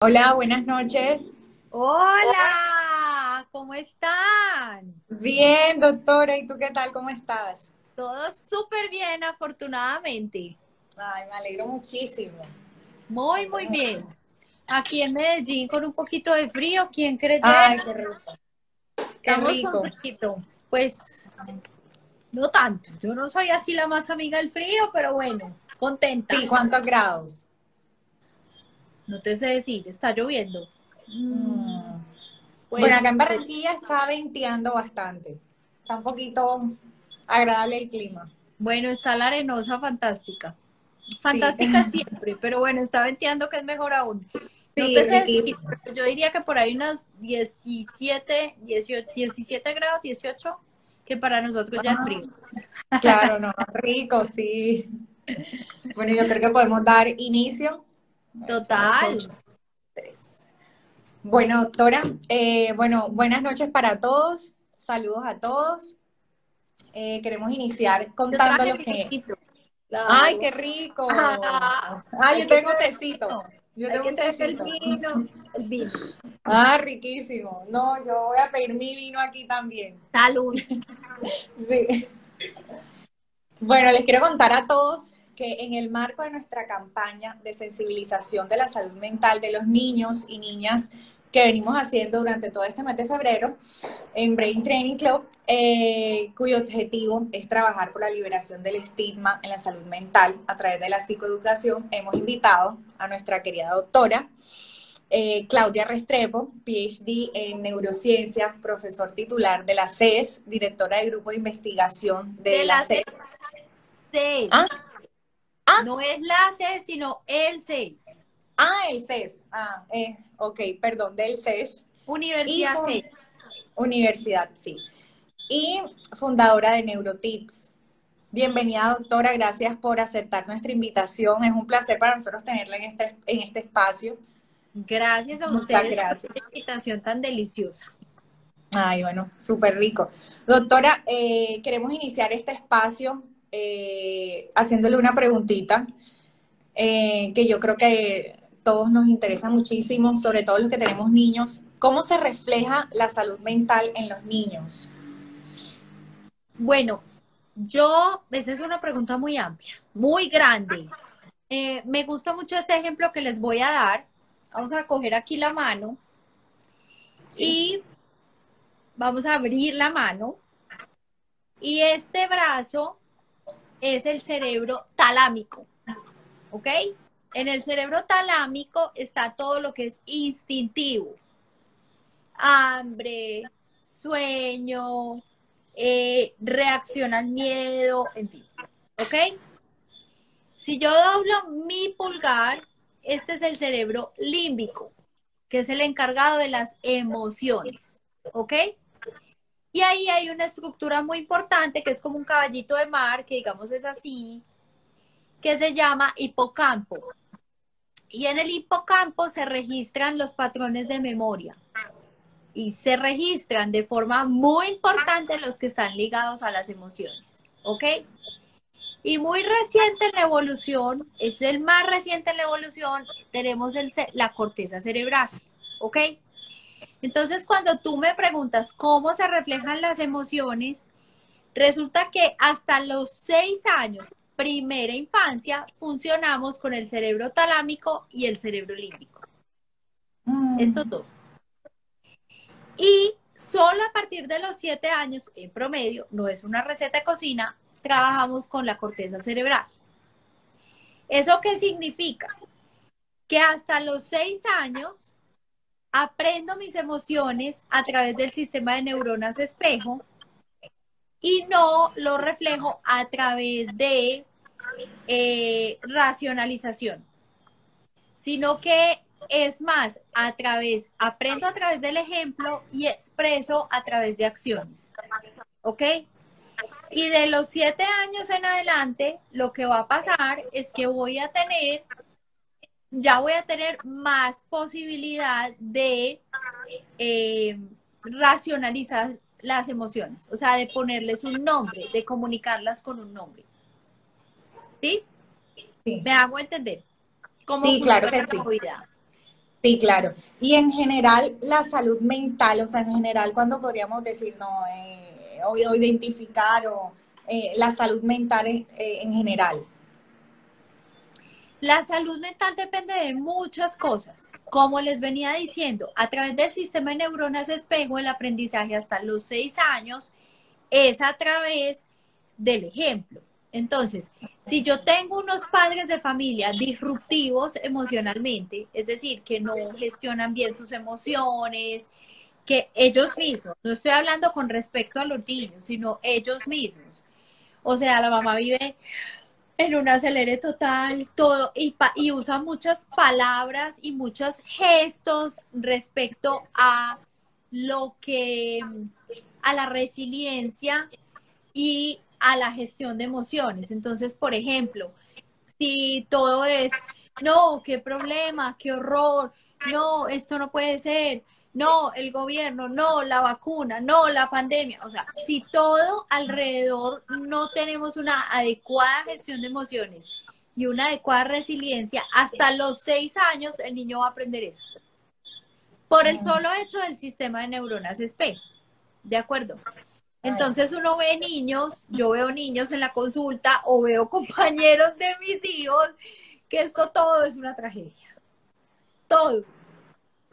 Hola, buenas noches. Hola, ¿cómo están? Bien, doctora, ¿y tú qué tal? ¿Cómo estás? Todo súper bien, afortunadamente. Ay, me alegro muchísimo. Muy, muy bien. Aquí en Medellín con un poquito de frío, ¿quién cree? Ay, qué rico. Estamos rico. con frío. Pues no tanto. Yo no soy así la más amiga del frío, pero bueno, contenta. Sí, ¿cuántos grados? No te sé decir, está lloviendo. Mm. Pues, bueno, acá en Barranquilla está venteando bastante. Está un poquito agradable el clima. Bueno, está la arenosa fantástica. Fantástica siempre, pero bueno, está venteando que es mejor aún. No Sí, te sé decir, riquísimo. pero yo diría que por ahí unos 17, 18, 17 grados, 18, que para nosotros ya es Ah. frío. Claro, no, rico, sí. Bueno, yo creo que podemos dar inicio. Total. Tres. Bueno, doctora, eh, bueno, buenas noches para todos. Saludos a todos. Eh, queremos iniciar contando lo que. ¡Ay, qué rico! Ah, ¡Ay, yo tengo tecito! Yo tengo un traer el tecito. vino, el vino. Ah, riquísimo. No, yo voy a pedir mi vino aquí también. Salud. Sí. Bueno, les quiero contar a todos que en el marco de nuestra campaña de sensibilización de la salud mental de los niños y niñas que venimos haciendo durante todo este mes de febrero en Brain Training Club, eh, cuyo objetivo es trabajar por la liberación del estigma en la salud mental a través de la psicoeducación, hemos invitado a nuestra querida doctora eh, Claudia Restrepo, PhD en neurociencia, profesor titular de la CES, directora de grupo de investigación de, De la, la CES. CES. Ah. No es la CES, sino el CES. ah, el CES. Ah, eh, ok, perdón, del CES. Universidad CES. Universidad, sí. Y fundadora de Neurotips. Bienvenida, doctora. Gracias por aceptar nuestra invitación. Es un placer para nosotros tenerla en este, en este espacio. Gracias a ustedes gracias. por esta invitación tan deliciosa. Ay, bueno, súper rico. Doctora, eh, queremos iniciar este espacio eh, haciéndole una preguntita eh, que yo creo que todos nos interesa muchísimo, sobre todo los que tenemos niños. ¿Cómo se refleja la salud mental en los niños? Bueno, yo, esa es una pregunta muy amplia, muy grande. Eh, me gusta mucho este ejemplo que les voy a dar. Vamos a coger aquí la mano y vamos a abrir la mano. Y este brazo es el cerebro talámico, ¿ok? En el cerebro talámico está todo lo que es instintivo. Hambre, sueño, eh, reacción al miedo, en fin, ¿ok? Si yo doblo mi pulgar, este es el cerebro límbico, que es el encargado de las emociones, ¿ok? Y ahí hay una estructura muy importante que es como un caballito de mar, que digamos es así, que se llama hipocampo. Y en el hipocampo se registran los patrones de memoria y se registran de forma muy importante los que están ligados a las emociones, ¿ok? Y muy reciente en la evolución, es el más reciente en la evolución, tenemos el la corteza cerebral, ¿ok? Entonces, cuando tú me preguntas cómo se reflejan las emociones, resulta que hasta los seis años, primera infancia, funcionamos con el cerebro talámico y el cerebro límbico, Mm, estos dos. Y solo a partir de los siete años, en promedio, no es una receta de cocina, trabajamos con la corteza cerebral. ¿Eso qué significa? Que hasta los seis años aprendo mis emociones a través del sistema de neuronas espejo y no lo reflejo a través de eh, racionalización, sino que es más, a través, aprendo a través del ejemplo y expreso a través de acciones. ¿Ok? Y de los siete años en adelante, lo que va a pasar es que voy a tener, ya voy a tener más posibilidad de eh, racionalizar las emociones, o sea, de ponerles un nombre, de comunicarlas con un nombre. ¿Sí? sí. ¿Me hago entender? ¿Cómo Sí, claro que sí. Sí, claro. Y en general, la salud mental, o sea, en general, cuando podríamos decir, no, eh, o, identificar o eh, la salud mental eh, en general. La salud mental depende de muchas cosas. Como les venía diciendo, a través del sistema de neuronas espejo, el aprendizaje hasta los seis años es a través del ejemplo. Entonces, si yo tengo unos padres de familia disruptivos emocionalmente, es decir, que no gestionan bien sus emociones, que ellos mismos, no estoy hablando con respecto a los niños, sino ellos mismos. O sea, la mamá vive en un acelere total, todo, y, y usa muchas palabras y muchos gestos respecto a lo que, a la resiliencia y a la gestión de emociones. Entonces, por ejemplo, si todo es, no, qué problema, qué horror, no, esto no puede ser, no, el gobierno, no, la vacuna, no, la pandemia. O sea, si todo alrededor no tenemos una adecuada gestión de emociones y una adecuada resiliencia, hasta los seis años el niño va a aprender eso. Por el solo hecho del sistema de neuronas espejo. ¿De acuerdo? Entonces uno ve niños, yo veo niños en la consulta o veo compañeros de mis hijos, que esto todo es una tragedia. Todo.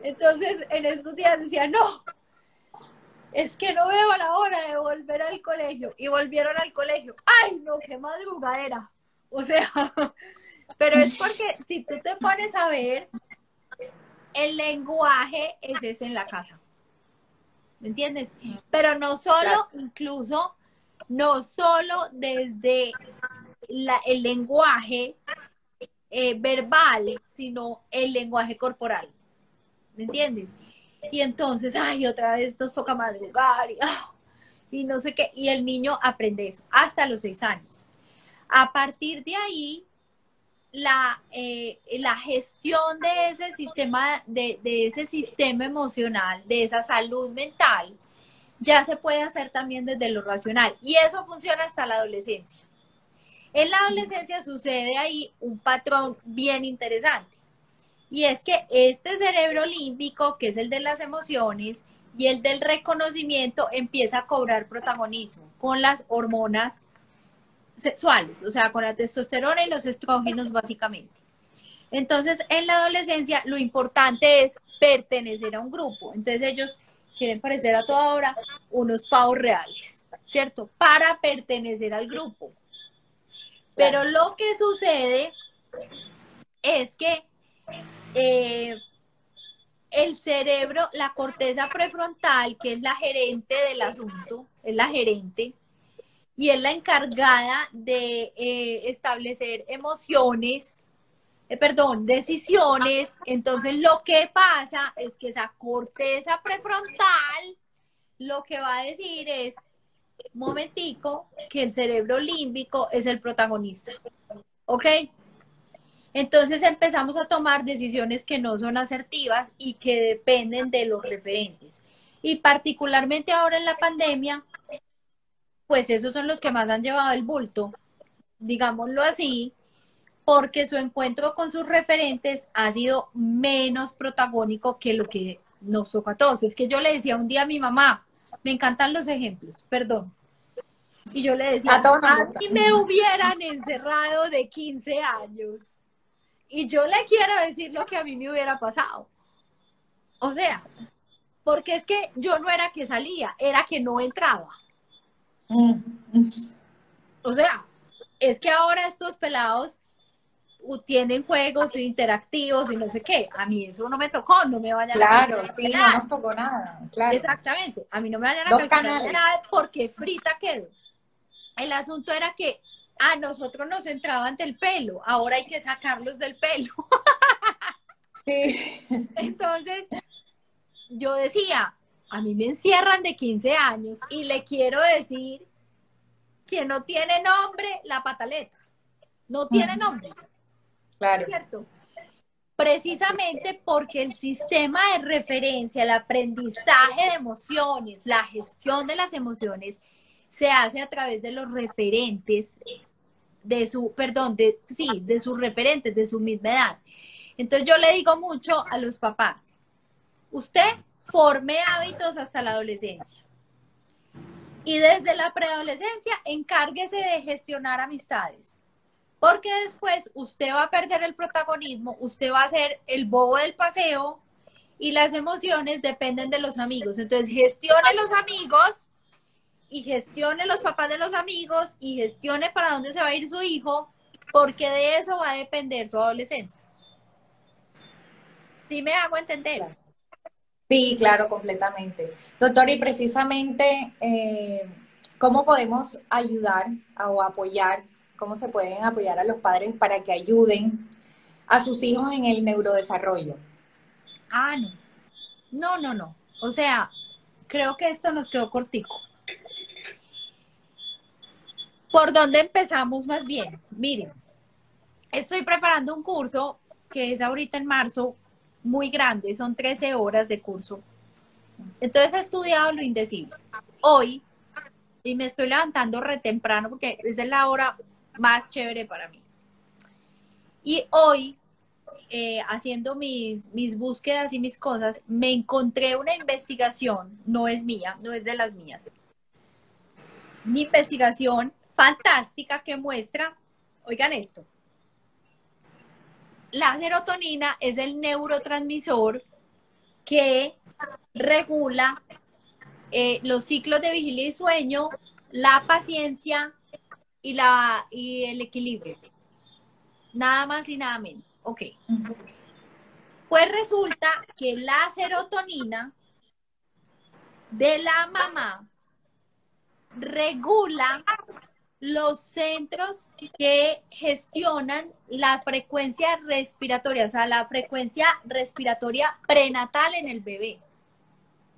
Entonces en esos días decía, no, es que no veo la hora de volver al colegio. Y volvieron al colegio. ¡Ay, no, qué madrugadera! O sea, pero es porque si tú te pones a ver, el lenguaje es ese en la casa. ¿me entiendes? Pero no solo, incluso, no solo desde el lenguaje eh, verbal, sino el lenguaje corporal, ¿me entiendes? Y entonces, ay, otra vez nos toca madrugar y, ah, y no sé qué, y el niño aprende eso hasta los seis años. A partir de ahí, la, eh, gestión de ese sistema, de, ese sistema emocional, de esa salud mental, ya se puede hacer también desde lo racional. Y eso funciona hasta la adolescencia. En la adolescencia sucede ahí un patrón bien interesante. Y es que este cerebro límbico, que es el de las emociones, y el del reconocimiento empieza a cobrar protagonismo con las hormonas sexuales, o sea, con la testosterona y los estrógenos básicamente. Entonces, en la adolescencia lo importante es pertenecer a un grupo. Entonces ellos quieren parecer a toda hora unos pavos reales, ¿cierto? Para pertenecer al grupo. Pero lo que sucede es que eh, el cerebro, la corteza prefrontal, que es la gerente del asunto, es la gerente, y es la encargada de eh, establecer emociones, eh, perdón, decisiones. Entonces lo que pasa es que esa corteza prefrontal lo que va a decir es, momentico, que el cerebro límbico es el protagonista. ¿Ok? Entonces empezamos a tomar decisiones que no son asertivas y que dependen de los referentes. Y particularmente ahora en la pandemia, pues esos son los que más han llevado el bulto, digámoslo así, porque su encuentro con sus referentes ha sido menos protagónico que lo que nos toca a todos. Es que yo le decía un día a mi mamá, me encantan los ejemplos, perdón. Y yo le decía, a mí me hubieran encerrado de 15 años. Y yo le quiero decir lo que a mí me hubiera pasado. O sea, porque es que yo no era que salía, era que no entraba. Mm. O sea, es que ahora estos pelados tienen juegos interactivos y no sé qué. A mí eso no me tocó, no me vayan claro, a Claro, sí, no nos tocó nada. Claro. Exactamente, a mí no me vayan a calcular nada porque frita quedó. El asunto era que a nosotros nos entraban del pelo, ahora hay que sacarlos del pelo. sí. Entonces, yo decía, a mí me encierran de 15 años y le quiero decir que no tiene nombre la pataleta. No tiene nombre. Claro. ¿Cierto? Precisamente porque el sistema de referencia, el aprendizaje de emociones, la gestión de las emociones, se hace a través de los referentes de su, perdón, de, sí, de sus referentes, de su misma edad. Entonces yo le digo mucho a los papás, usted forme hábitos hasta la adolescencia. Y desde la preadolescencia, encárguese de gestionar amistades. Porque después usted va a perder el protagonismo, usted va a ser el bobo del paseo y las emociones dependen de los amigos. Entonces, gestione los amigos y gestione los papás de los amigos y gestione para dónde se va a ir su hijo, porque de eso va a depender su adolescencia. ¿Sí me hago entender? Sí, claro, completamente. Doctor, y precisamente, eh, ¿cómo podemos ayudar o apoyar, cómo se pueden apoyar a los padres para que ayuden a sus hijos en el neurodesarrollo? Ah, no. No, no, no. O sea, creo que esto nos quedó cortico. ¿Por dónde empezamos más bien? Miren, estoy preparando un curso que es ahorita en marzo muy grande, son 13 horas de curso. Entonces he estudiado lo indecible. Hoy, y me estoy levantando re temprano porque esa es la hora más chévere para mí. Y hoy, eh, haciendo mis, mis búsquedas y mis cosas, me encontré una investigación, no es mía, no es de las mías. Una investigación fantástica que muestra, oigan esto, la serotonina es el neurotransmisor que regula eh, los ciclos de vigilia y sueño, la paciencia y, la, y el equilibrio. Nada más y nada menos. Ok. Pues resulta que la serotonina de la mamá regula los centros que gestionan la frecuencia respiratoria, o sea, la frecuencia respiratoria prenatal en el bebé.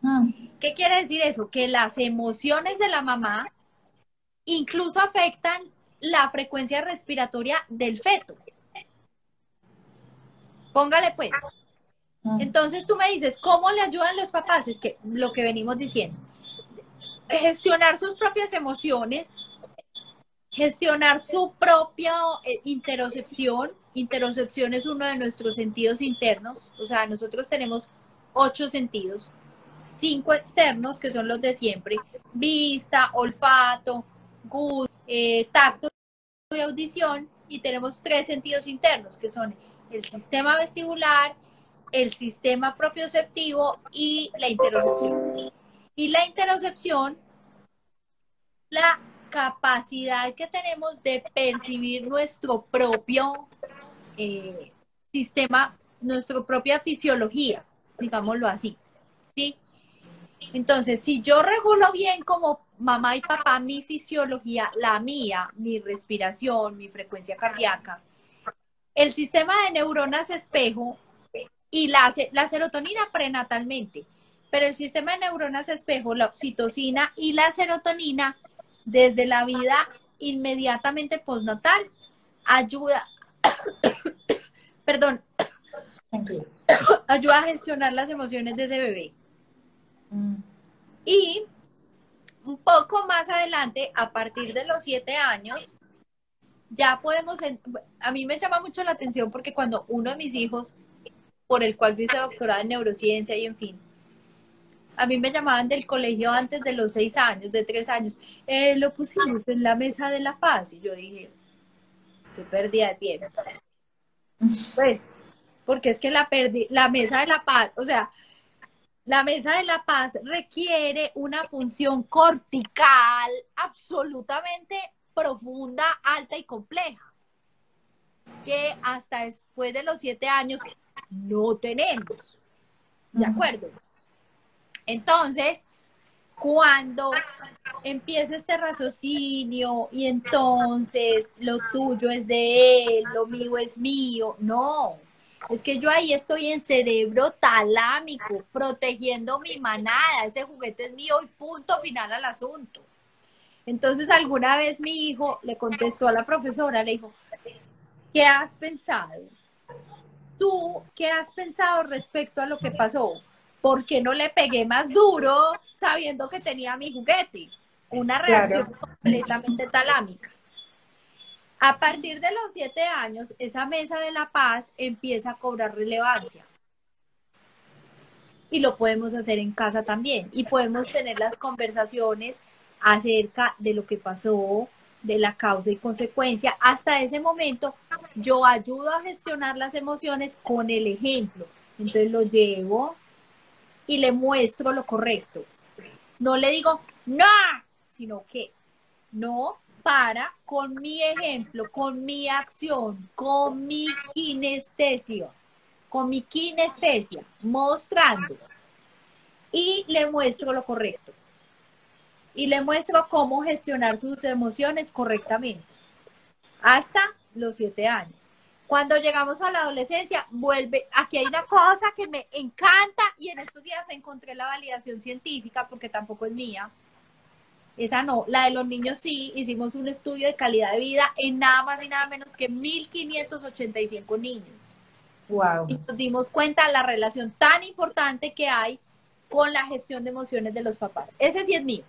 Ah. ¿Qué quiere decir eso? Que las emociones de la mamá incluso afectan la frecuencia respiratoria del feto. Póngale pues. Ah. Entonces tú me dices, ¿cómo le ayudan los papás? Es que lo que venimos diciendo, gestionar sus propias emociones, gestionar su propia eh, interocepción. Interocepción es uno de nuestros sentidos internos, o sea, nosotros tenemos ocho sentidos, cinco externos que son los de siempre, vista, olfato, gusto, eh, tacto y audición, y tenemos tres sentidos internos que son el sistema vestibular, el sistema propioceptivo y la interocepción. Y la interocepción la capacidad que tenemos de percibir nuestro propio eh, sistema, nuestra propia fisiología, digámoslo así, ¿sí? Entonces, si yo regulo bien como mamá y papá mi fisiología, la mía, mi respiración, mi frecuencia cardíaca, el sistema de neuronas espejo y la, la serotonina prenatalmente, pero el sistema de neuronas espejo, la oxitocina y la serotonina desde la vida inmediatamente postnatal, ayuda, perdón, ayuda a gestionar las emociones de ese bebé. Mm. Y un poco más adelante, a partir de los siete años, ya podemos, a mí me llama mucho la atención porque cuando uno de mis hijos, por el cual yo hice doctorado en neurociencia y en fin, a mí me llamaban del colegio antes de los seis años, de tres años. Eh, lo pusimos en la mesa de la paz. Y yo dije, qué pérdida de tiempo. Pues, porque es que la, la mesa de la paz, o sea, la mesa de la paz requiere una función cortical absolutamente profunda, alta y compleja, que hasta después de los siete años no tenemos. ¿De acuerdo? Entonces, cuando empieza este raciocinio y entonces lo tuyo es de él, lo mío es mío, no. Es que yo ahí estoy en cerebro talámico, protegiendo mi manada, ese juguete es mío y punto final al asunto. Entonces alguna vez mi hijo le contestó a la profesora, le dijo, ¿qué has pensado? ¿Tú qué has pensado respecto a lo que pasó? ¿Por qué no le pegué más duro sabiendo que tenía mi juguete? Una reacción completamente talámica. A partir de los siete años, esa mesa de la paz empieza a cobrar relevancia. Y lo podemos hacer en casa también. Y podemos tener las conversaciones acerca de lo que pasó, de la causa y consecuencia. Hasta ese momento, yo ayudo a gestionar las emociones con el ejemplo. Entonces lo llevo y le muestro lo correcto. No le digo, no, sino que no para con mi ejemplo, con mi acción, con mi kinestesia, con mi kinestesia, mostrando. Y le muestro lo correcto. Y le muestro cómo gestionar sus emociones correctamente. Hasta los siete años. Cuando llegamos a la adolescencia, vuelve, aquí hay una cosa que me encanta y en estos días encontré la validación científica porque tampoco es mía esa no, la de los niños sí, hicimos un estudio de calidad de vida en nada más y nada menos que 1.585 niños. Wow. Y nos dimos cuenta de la relación tan importante que hay con la gestión de emociones de los papás. Ese sí es mío.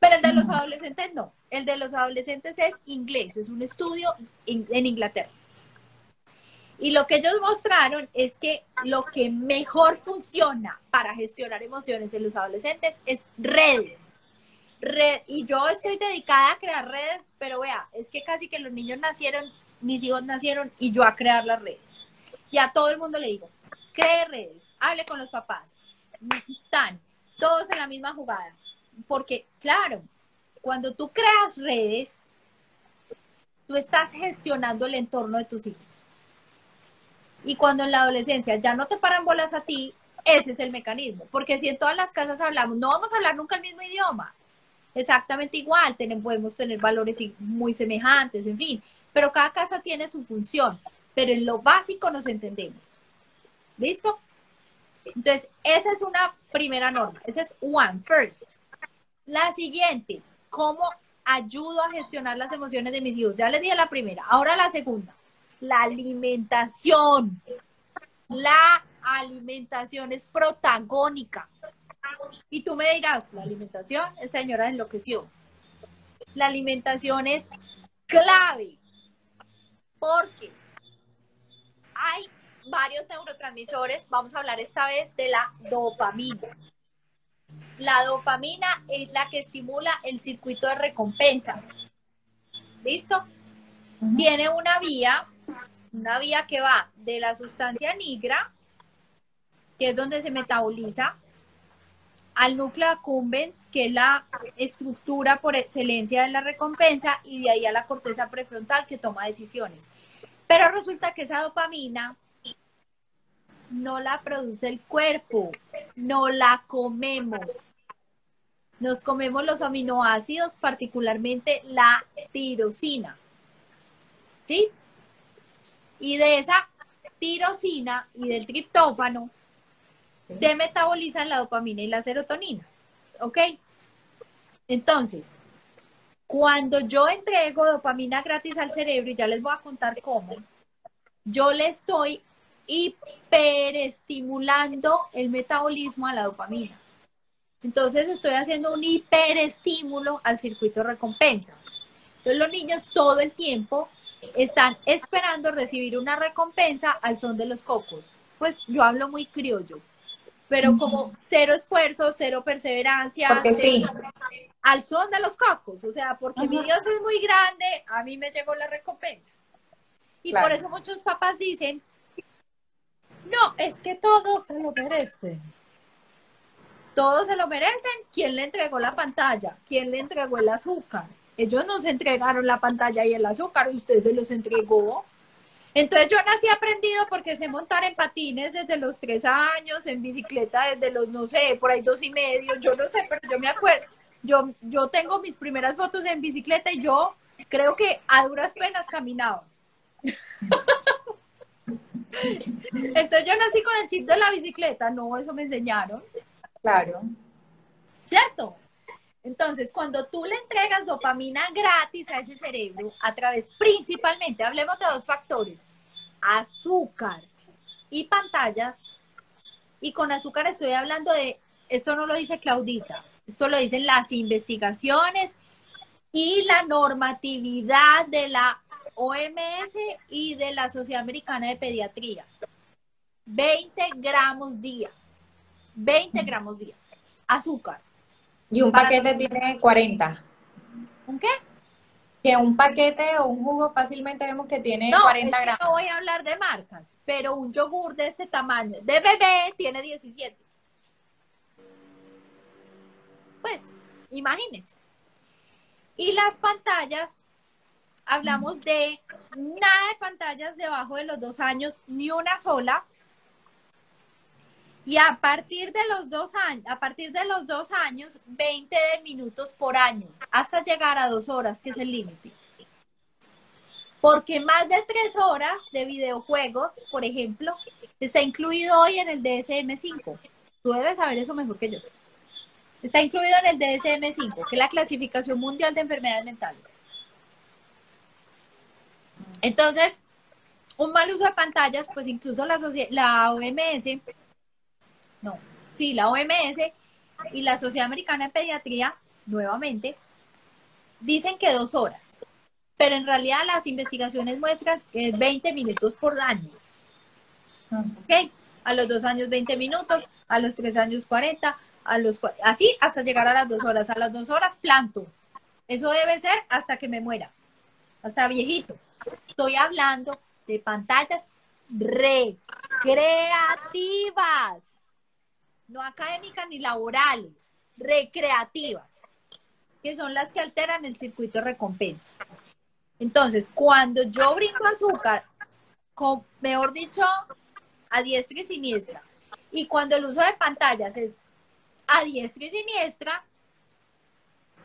Pero el de los adolescentes no. El de los adolescentes es inglés, es un estudio en Inglaterra. Y lo que ellos mostraron es que lo que mejor funciona para gestionar emociones en los adolescentes es redes y yo estoy dedicada a crear redes, pero vea, es que casi que los niños nacieron, mis hijos nacieron y yo a crear las redes. Y a todo el mundo le digo, cree redes, hable con los papás, están todos en la misma jugada. Porque, claro, cuando tú creas redes, tú estás gestionando el entorno de tus hijos. Y cuando en la adolescencia ya no te paran bolas a ti, ese es el mecanismo. Porque si en todas las casas hablamos, no vamos a hablar nunca el mismo idioma exactamente igual, podemos tener valores muy semejantes, en fin, pero cada casa tiene su función, pero en lo básico nos entendemos. ¿Listo? Entonces, esa es una primera norma, esa es one, first. La siguiente, ¿cómo ayudo a gestionar las emociones de mis hijos? Ya les dije la primera, ahora la segunda, la alimentación. La alimentación es protagónica. Y tú me dirás, la alimentación, esta señora enloqueció. La alimentación es clave porque hay varios neurotransmisores. Vamos a hablar esta vez de la dopamina. La dopamina es la que estimula el circuito de recompensa. ¿Listo? Tiene una vía, una vía que va de la sustancia negra, que es donde se metaboliza, al núcleo accumbens, que es la estructura por excelencia de la recompensa, y de ahí a la corteza prefrontal que toma decisiones. Pero resulta que esa dopamina no la produce el cuerpo, no la comemos. Nos comemos los aminoácidos, particularmente la tirosina. ¿Sí? Y de esa tirosina y del triptófano se metabolizan la dopamina y la serotonina. ¿Ok? Entonces, cuando yo entrego dopamina gratis al cerebro, y ya les voy a contar cómo, yo le estoy hiperestimulando el metabolismo a la dopamina. Entonces estoy haciendo un hiperestímulo al circuito recompensa. Entonces los niños todo el tiempo están esperando recibir una recompensa al son de los cocos. Pues yo hablo muy criollo pero como cero esfuerzo, cero perseverancia, al son de los cocos, o sea, porque mi Dios es muy grande, a mí me llegó la recompensa. Y por eso muchos papás dicen, no, es que todos se lo merecen. Todos se lo merecen. ¿Quién le entregó la pantalla? ¿Quién le entregó el azúcar? Ellos nos entregaron la pantalla y el azúcar, usted se los entregó. Entonces yo nací aprendido porque sé montar en patines desde los tres años, en bicicleta desde los, no sé, por ahí dos y medio, yo no sé, pero yo me acuerdo, yo, yo tengo mis primeras fotos en bicicleta y yo creo que a duras penas caminaba. Entonces yo nací con el chip de la bicicleta, no, eso me enseñaron. Claro. ¿Cierto? Entonces, cuando tú le entregas dopamina gratis a ese cerebro, a través principalmente, hablemos de dos factores, azúcar y pantallas, y con azúcar estoy hablando de, esto no lo dice Claudita, esto lo dicen las investigaciones y la normatividad de la OMS y de la Sociedad Americana de Pediatría. 20 gramos día. 20 gramos día. Azúcar. Y un paquete tiene 40. ¿Un qué? Que un paquete o un jugo fácilmente vemos que tiene 40 es que gramos. no voy a hablar de marcas, pero un yogur de este tamaño, de bebé, tiene 17. Pues, imagínense. Y las pantallas, hablamos de nada de pantallas debajo de los dos años, ni una sola. Y a partir de los dos años, a partir de los dos años, 20 de minutos por año, hasta llegar a dos horas, que es el límite. Porque más de tres horas de videojuegos, por ejemplo, está incluido hoy en el DSM-5. Tú debes saber eso mejor que yo. Está incluido en el DSM-5, que es la clasificación mundial de enfermedades mentales. Entonces, un mal uso de pantallas, pues incluso la, la OMS, no, sí, la OMS y la Sociedad Americana de Pediatría, nuevamente, dicen que dos horas, pero en realidad las investigaciones muestran que es 20 minutos por año. ¿Ok? A los dos años 20 minutos, a los tres años 40, a los así hasta llegar a las dos horas. A las dos horas planto. Eso debe ser hasta que me muera, hasta viejito. Estoy hablando de pantallas recreativas, no académicas ni laborales, recreativas, que son las que alteran el circuito recompensa. Entonces, cuando yo brinco azúcar, con, mejor dicho, a diestra y siniestra, y cuando el uso de pantallas es a diestra y siniestra,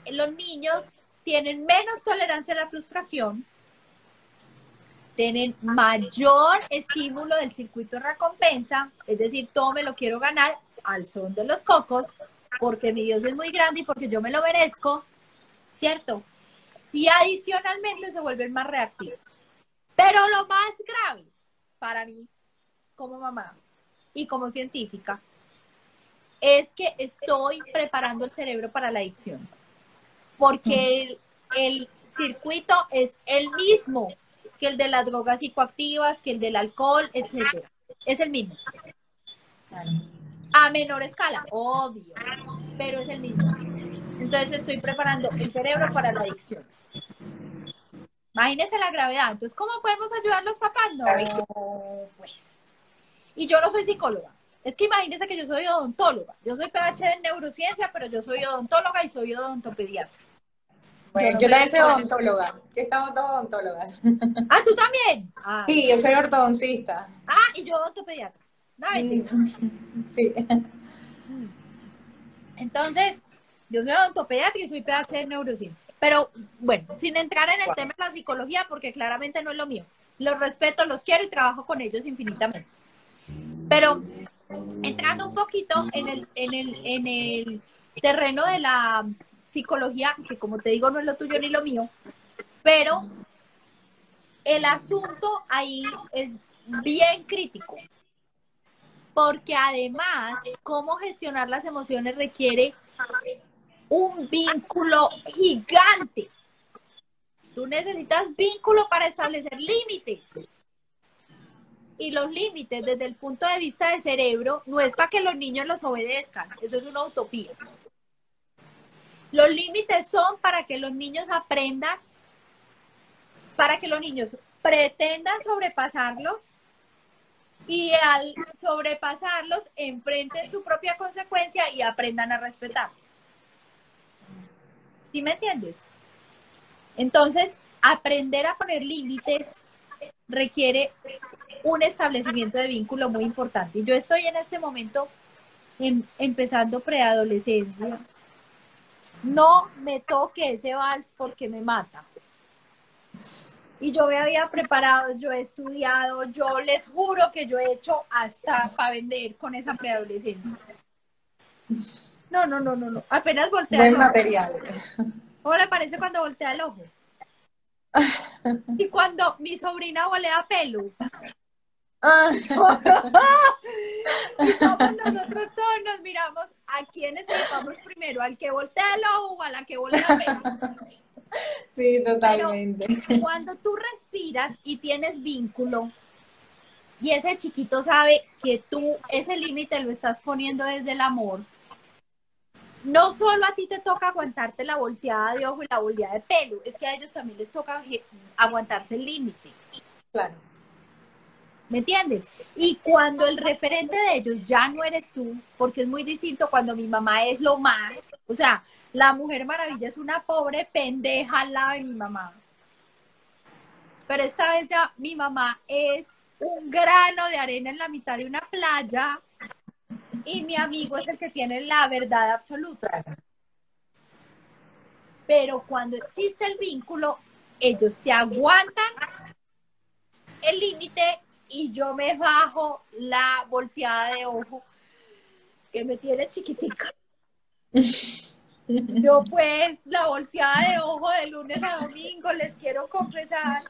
los niños tienen menos tolerancia a la frustración, tienen mayor estímulo del circuito recompensa, es decir, todo me lo quiero ganar al son de los cocos, porque mi Dios es muy grande y porque yo me lo merezco, ¿cierto? Y adicionalmente se vuelven más reactivos. Pero lo más grave para mí, como mamá y como científica, es que estoy preparando el cerebro para la adicción. Porque el, el circuito es el mismo que el de las drogas psicoactivas, que el del alcohol, etcétera. Es el mismo. A menor escala, obvio, pero es el mismo. Entonces estoy preparando el cerebro para la adicción. Imagínense la gravedad. Entonces, ¿cómo podemos ayudar los papás? No, pues. Y yo no soy psicóloga. Es que imagínense que yo soy odontóloga. Yo soy PhD en neurociencia, pero yo soy odontóloga y soy odontopediatra. Bueno, yo, no yo también soy odontóloga. Estamos todos odontólogas. Ah, ¿tú también? Ah, sí, yo soy ortodoncista. Ah, y yo odontopediatra. No, Sí. Entonces, yo soy odontopediatra y soy PhD en neurociencia. Pero bueno, sin entrar en el tema de la psicología, porque claramente no es lo mío. Los respeto, los quiero y trabajo con ellos infinitamente. Pero entrando un poquito en el, en el, en el terreno de la psicología, que como te digo no es lo tuyo ni lo mío, pero el asunto ahí es bien crítico, porque además cómo gestionar las emociones requiere un vínculo gigante. Tú necesitas vínculo para establecer límites. Y los límites desde el punto de vista del cerebro no es para que los niños los obedezcan, eso es una utopía. Los límites son para que los niños aprendan, para que los niños pretendan sobrepasarlos y al sobrepasarlos enfrenten su propia consecuencia y aprendan a respetarlos. ¿Sí me entiendes? Entonces, aprender a poner límites requiere un establecimiento de vínculo muy importante. Yo estoy en este momento em, empezando preadolescencia. No me toque ese vals porque me mata. Y yo me había preparado, yo he estudiado, yo les juro que yo he hecho hasta para vender con esa preadolescencia. No, no, no, no, no. Apenas voltea. Buen material. ¿Cómo le parece cuando voltea el ojo? Y cuando mi sobrina volea pelo. y somos nosotros todos nos miramos a quién estimamos primero, al que voltea el ojo o a la que voltea pelo. Sí, totalmente. cuando tú respiras y tienes vínculo, y ese chiquito sabe que tú ese límite lo estás poniendo desde el amor, no solo a ti te toca aguantarte la volteada de ojo y la volteada de pelo, es que a ellos también les toca aguantarse el límite. Claro. ¿Me entiendes? Y cuando el referente de ellos ya no eres tú, porque es muy distinto cuando mi mamá es lo más, o sea, la mujer maravilla es una pobre pendeja al lado de mi mamá. Pero esta vez ya mi mamá es un grano de arena en la mitad de una playa y mi amigo es el que tiene la verdad absoluta. Pero cuando existe el vínculo, ellos se aguantan el límite y yo me bajo la volteada de ojo que me tiene chiquitica. Yo pues la volteada de ojo de lunes a domingo, les quiero confesar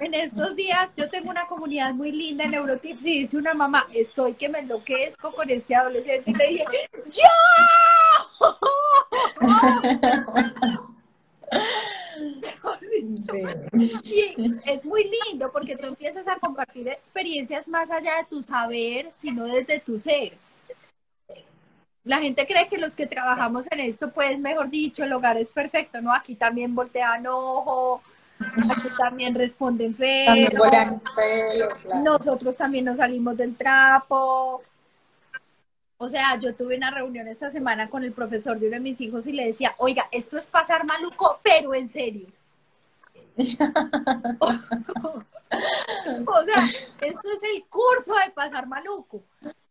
en estos días yo tengo una comunidad muy linda en Neurotips y dice una mamá, estoy que me enloquezco con este adolescente. Y le dije, ¡Yo! es muy lindo porque tú empiezas a compartir experiencias más allá de tu saber, sino desde tu ser. La gente cree que los que trabajamos en esto, pues, mejor dicho, el hogar es perfecto, ¿no? Aquí también voltean ojo, Aquí también responden feo. Nosotros también nos salimos del trapo. O sea, yo tuve una reunión esta semana con el profesor de uno de mis hijos y le decía, oiga, esto es pasar maluco, pero en serio. o sea, esto es el curso de pasar maluco.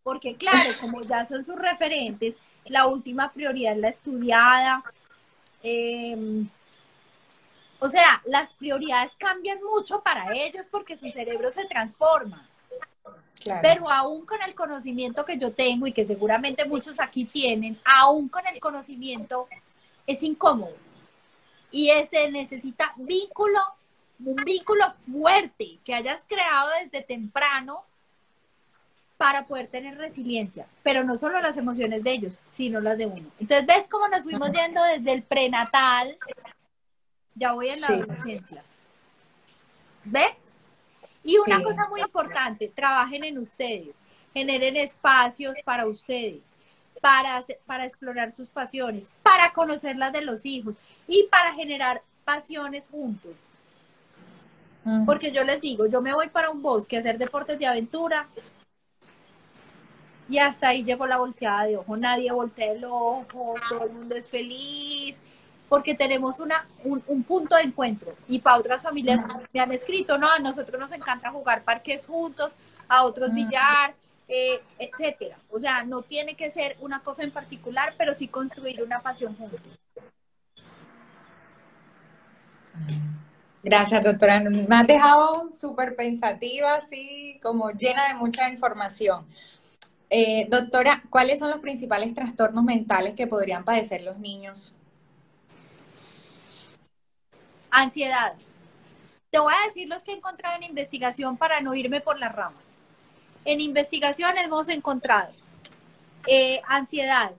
Porque claro, como ya son sus referentes, la última prioridad es la estudiada. Eh, o sea, las prioridades cambian mucho para ellos porque su cerebro se transforma. Pero aún con el conocimiento que yo tengo y que seguramente muchos aquí tienen, aún con el conocimiento es incómodo. Y ese necesita vínculo, un vínculo fuerte que hayas creado desde temprano para poder tener resiliencia, pero no solo las emociones de ellos, sino las de uno. Entonces, ¿ves cómo nos fuimos yendo desde el prenatal ya voy en la adolescencia. ¿Ves? Y una cosa muy importante, trabajen en ustedes, generen espacios para ustedes, para, para explorar sus pasiones, para conocer las de los hijos y para generar pasiones juntos. Porque yo les digo, yo me voy para un bosque a hacer deportes de aventura y hasta ahí llegó la volteada de ojo. Nadie voltea el ojo, todo el mundo es feliz, porque tenemos una, un, punto de encuentro. Y para otras familias me han escrito, no, a nosotros nos encanta jugar parques juntos, a otros billar, eh, etcétera. O sea, no tiene que ser una cosa en particular, pero sí construir una pasión juntos. Gracias, doctora. Me has dejado súper pensativa, así como llena de mucha información. Eh, doctora, ¿cuáles son los principales trastornos mentales que podrían padecer los niños Ansiedad. Te voy a decir los que he encontrado en investigación para no irme por las ramas. En investigación hemos encontrado eh, ansiedad.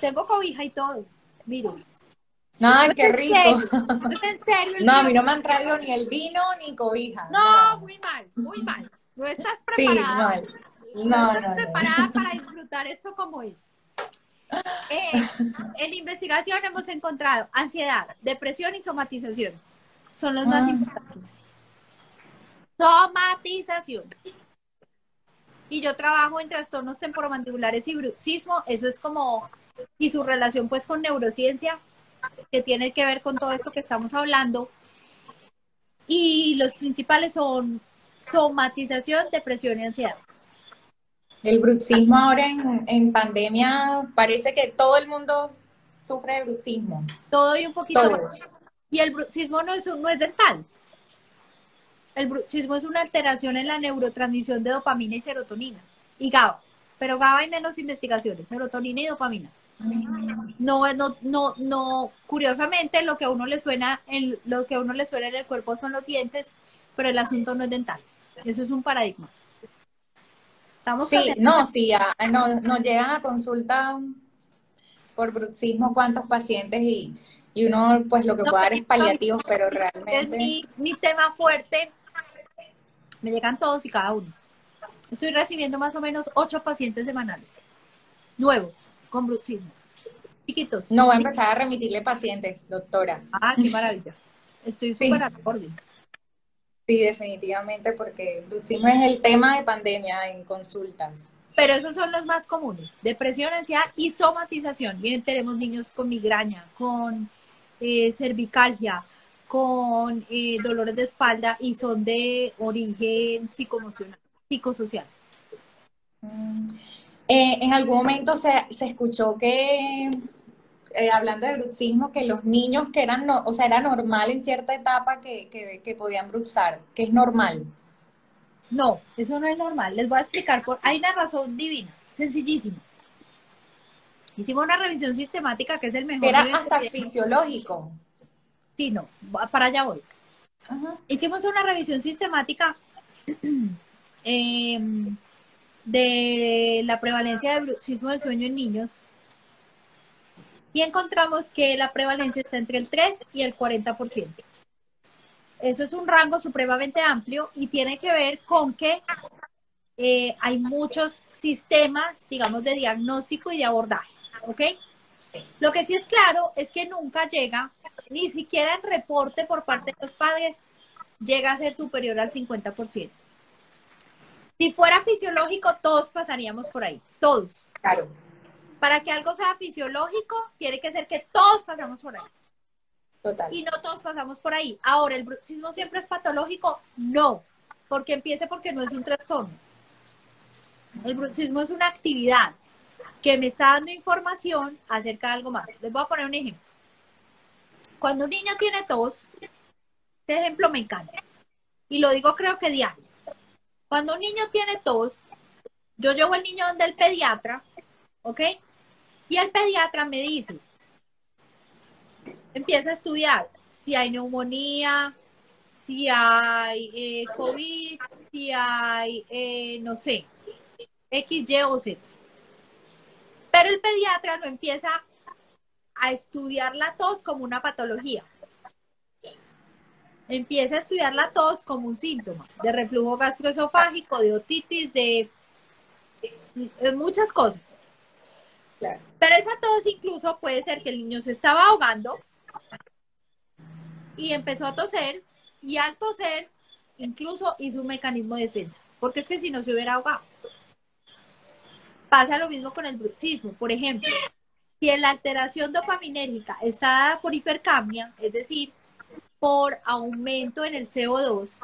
Tengo cobija y todo. Miren. No, qué rico. es en serio. No, a mí no me han traído ni el vino ni cobija. No, muy mal, muy mal. No estás preparada. No, no, estás preparada para disfrutar esto como es. Eh, en investigación hemos encontrado ansiedad, depresión y somatización. Son los más ah. importantes. Somatización. Y yo trabajo en trastornos temporomandibulares y bruxismo. Eso es como, y su relación pues con neurociencia, que tiene que ver con todo esto que estamos hablando. Y los principales son somatización, depresión y ansiedad. El bruxismo ahora en, pandemia parece que todo el mundo sufre de bruxismo. Todo y un poquito Y el bruxismo no es, no es dental. El bruxismo es una alteración en la neurotransmisión de dopamina y serotonina. Y GABA. Pero GABA hay menos investigaciones, serotonina y dopamina. No, no, no, no, curiosamente lo que a uno le suena, en, lo que a uno le suena en el cuerpo son los dientes, pero el asunto no es dental. Eso es un paradigma sí, no, sí, nos llegan a consulta por bruxismo cuántos pacientes y, y uno pues lo que puede dar es paliativos, pero realmente... Es mi, mi tema fuerte, me llegan todos y cada uno. Estoy recibiendo más o menos ocho pacientes semanales, nuevos, con bruxismo, chiquitos. No, voy a empezar a remitirle pacientes, doctora. Ah, qué maravilla. Estoy súper a orden. Sí, definitivamente, porque bruxismo es el tema de pandemia en consultas. Pero esos son los más comunes, depresión, ansiedad y somatización. Bien, tenemos niños con migraña, con eh, cervicalgia, con eh, dolores de espalda y son de origen psicoemocional, psicosocial. Mm. Eh, en algún momento se, se escuchó que, hablando de bruxismo, que los niños que eran, no, o sea, era normal en cierta etapa que, que, que podían bruxar, que es normal. No, eso no es normal. Les voy a explicar por. Hay una razón divina, sencillísima. Hicimos una revisión sistemática que es el mejor. Era hasta fisiológico. Sí, no, para allá voy. Hicimos una revisión sistemática em, de la prevalencia de bruxismo del sueño en niños y encontramos que la prevalencia está entre el 3 y el 40%. Eso es un rango supremamente amplio y tiene que ver con que eh, hay muchos sistemas, digamos, de diagnóstico y de abordaje, ¿ok? Lo que sí es claro es que nunca llega, ni siquiera el reporte por parte de los padres llega a ser superior al 50%. Si fuera fisiológico, todos pasaríamos por ahí, todos. Claro. Para que algo sea fisiológico, tiene que ser que todos pasamos por ahí. Total. Y no todos pasamos por ahí. Ahora, ¿el bruxismo siempre es patológico? No, porque empiece porque no es un trastorno. El bruxismo es una actividad que me está dando información acerca de algo más. Les voy a poner un ejemplo. Cuando un niño tiene tos, este ejemplo me encanta. Y lo digo creo que diario. Cuando un niño tiene tos, yo llevo al niño donde el pediatra, ¿ok? Y el pediatra me dice, empieza a estudiar si hay neumonía, si hay eh, COVID, si hay, eh, no sé, X, Y o Z. Pero el pediatra no empieza a estudiar la tos como una patología. Empieza a estudiar la tos como un síntoma de reflujo gastroesofágico, de otitis, de, muchas cosas. Pero esa tos incluso puede ser que el niño se estaba ahogando y empezó a toser y al toser incluso hizo un mecanismo de defensa, porque es que si no se hubiera ahogado. Pasa lo mismo con el bruxismo. Por ejemplo, si la alteración dopaminérgica está dada por hipercamia, es decir, por aumento en el CO2,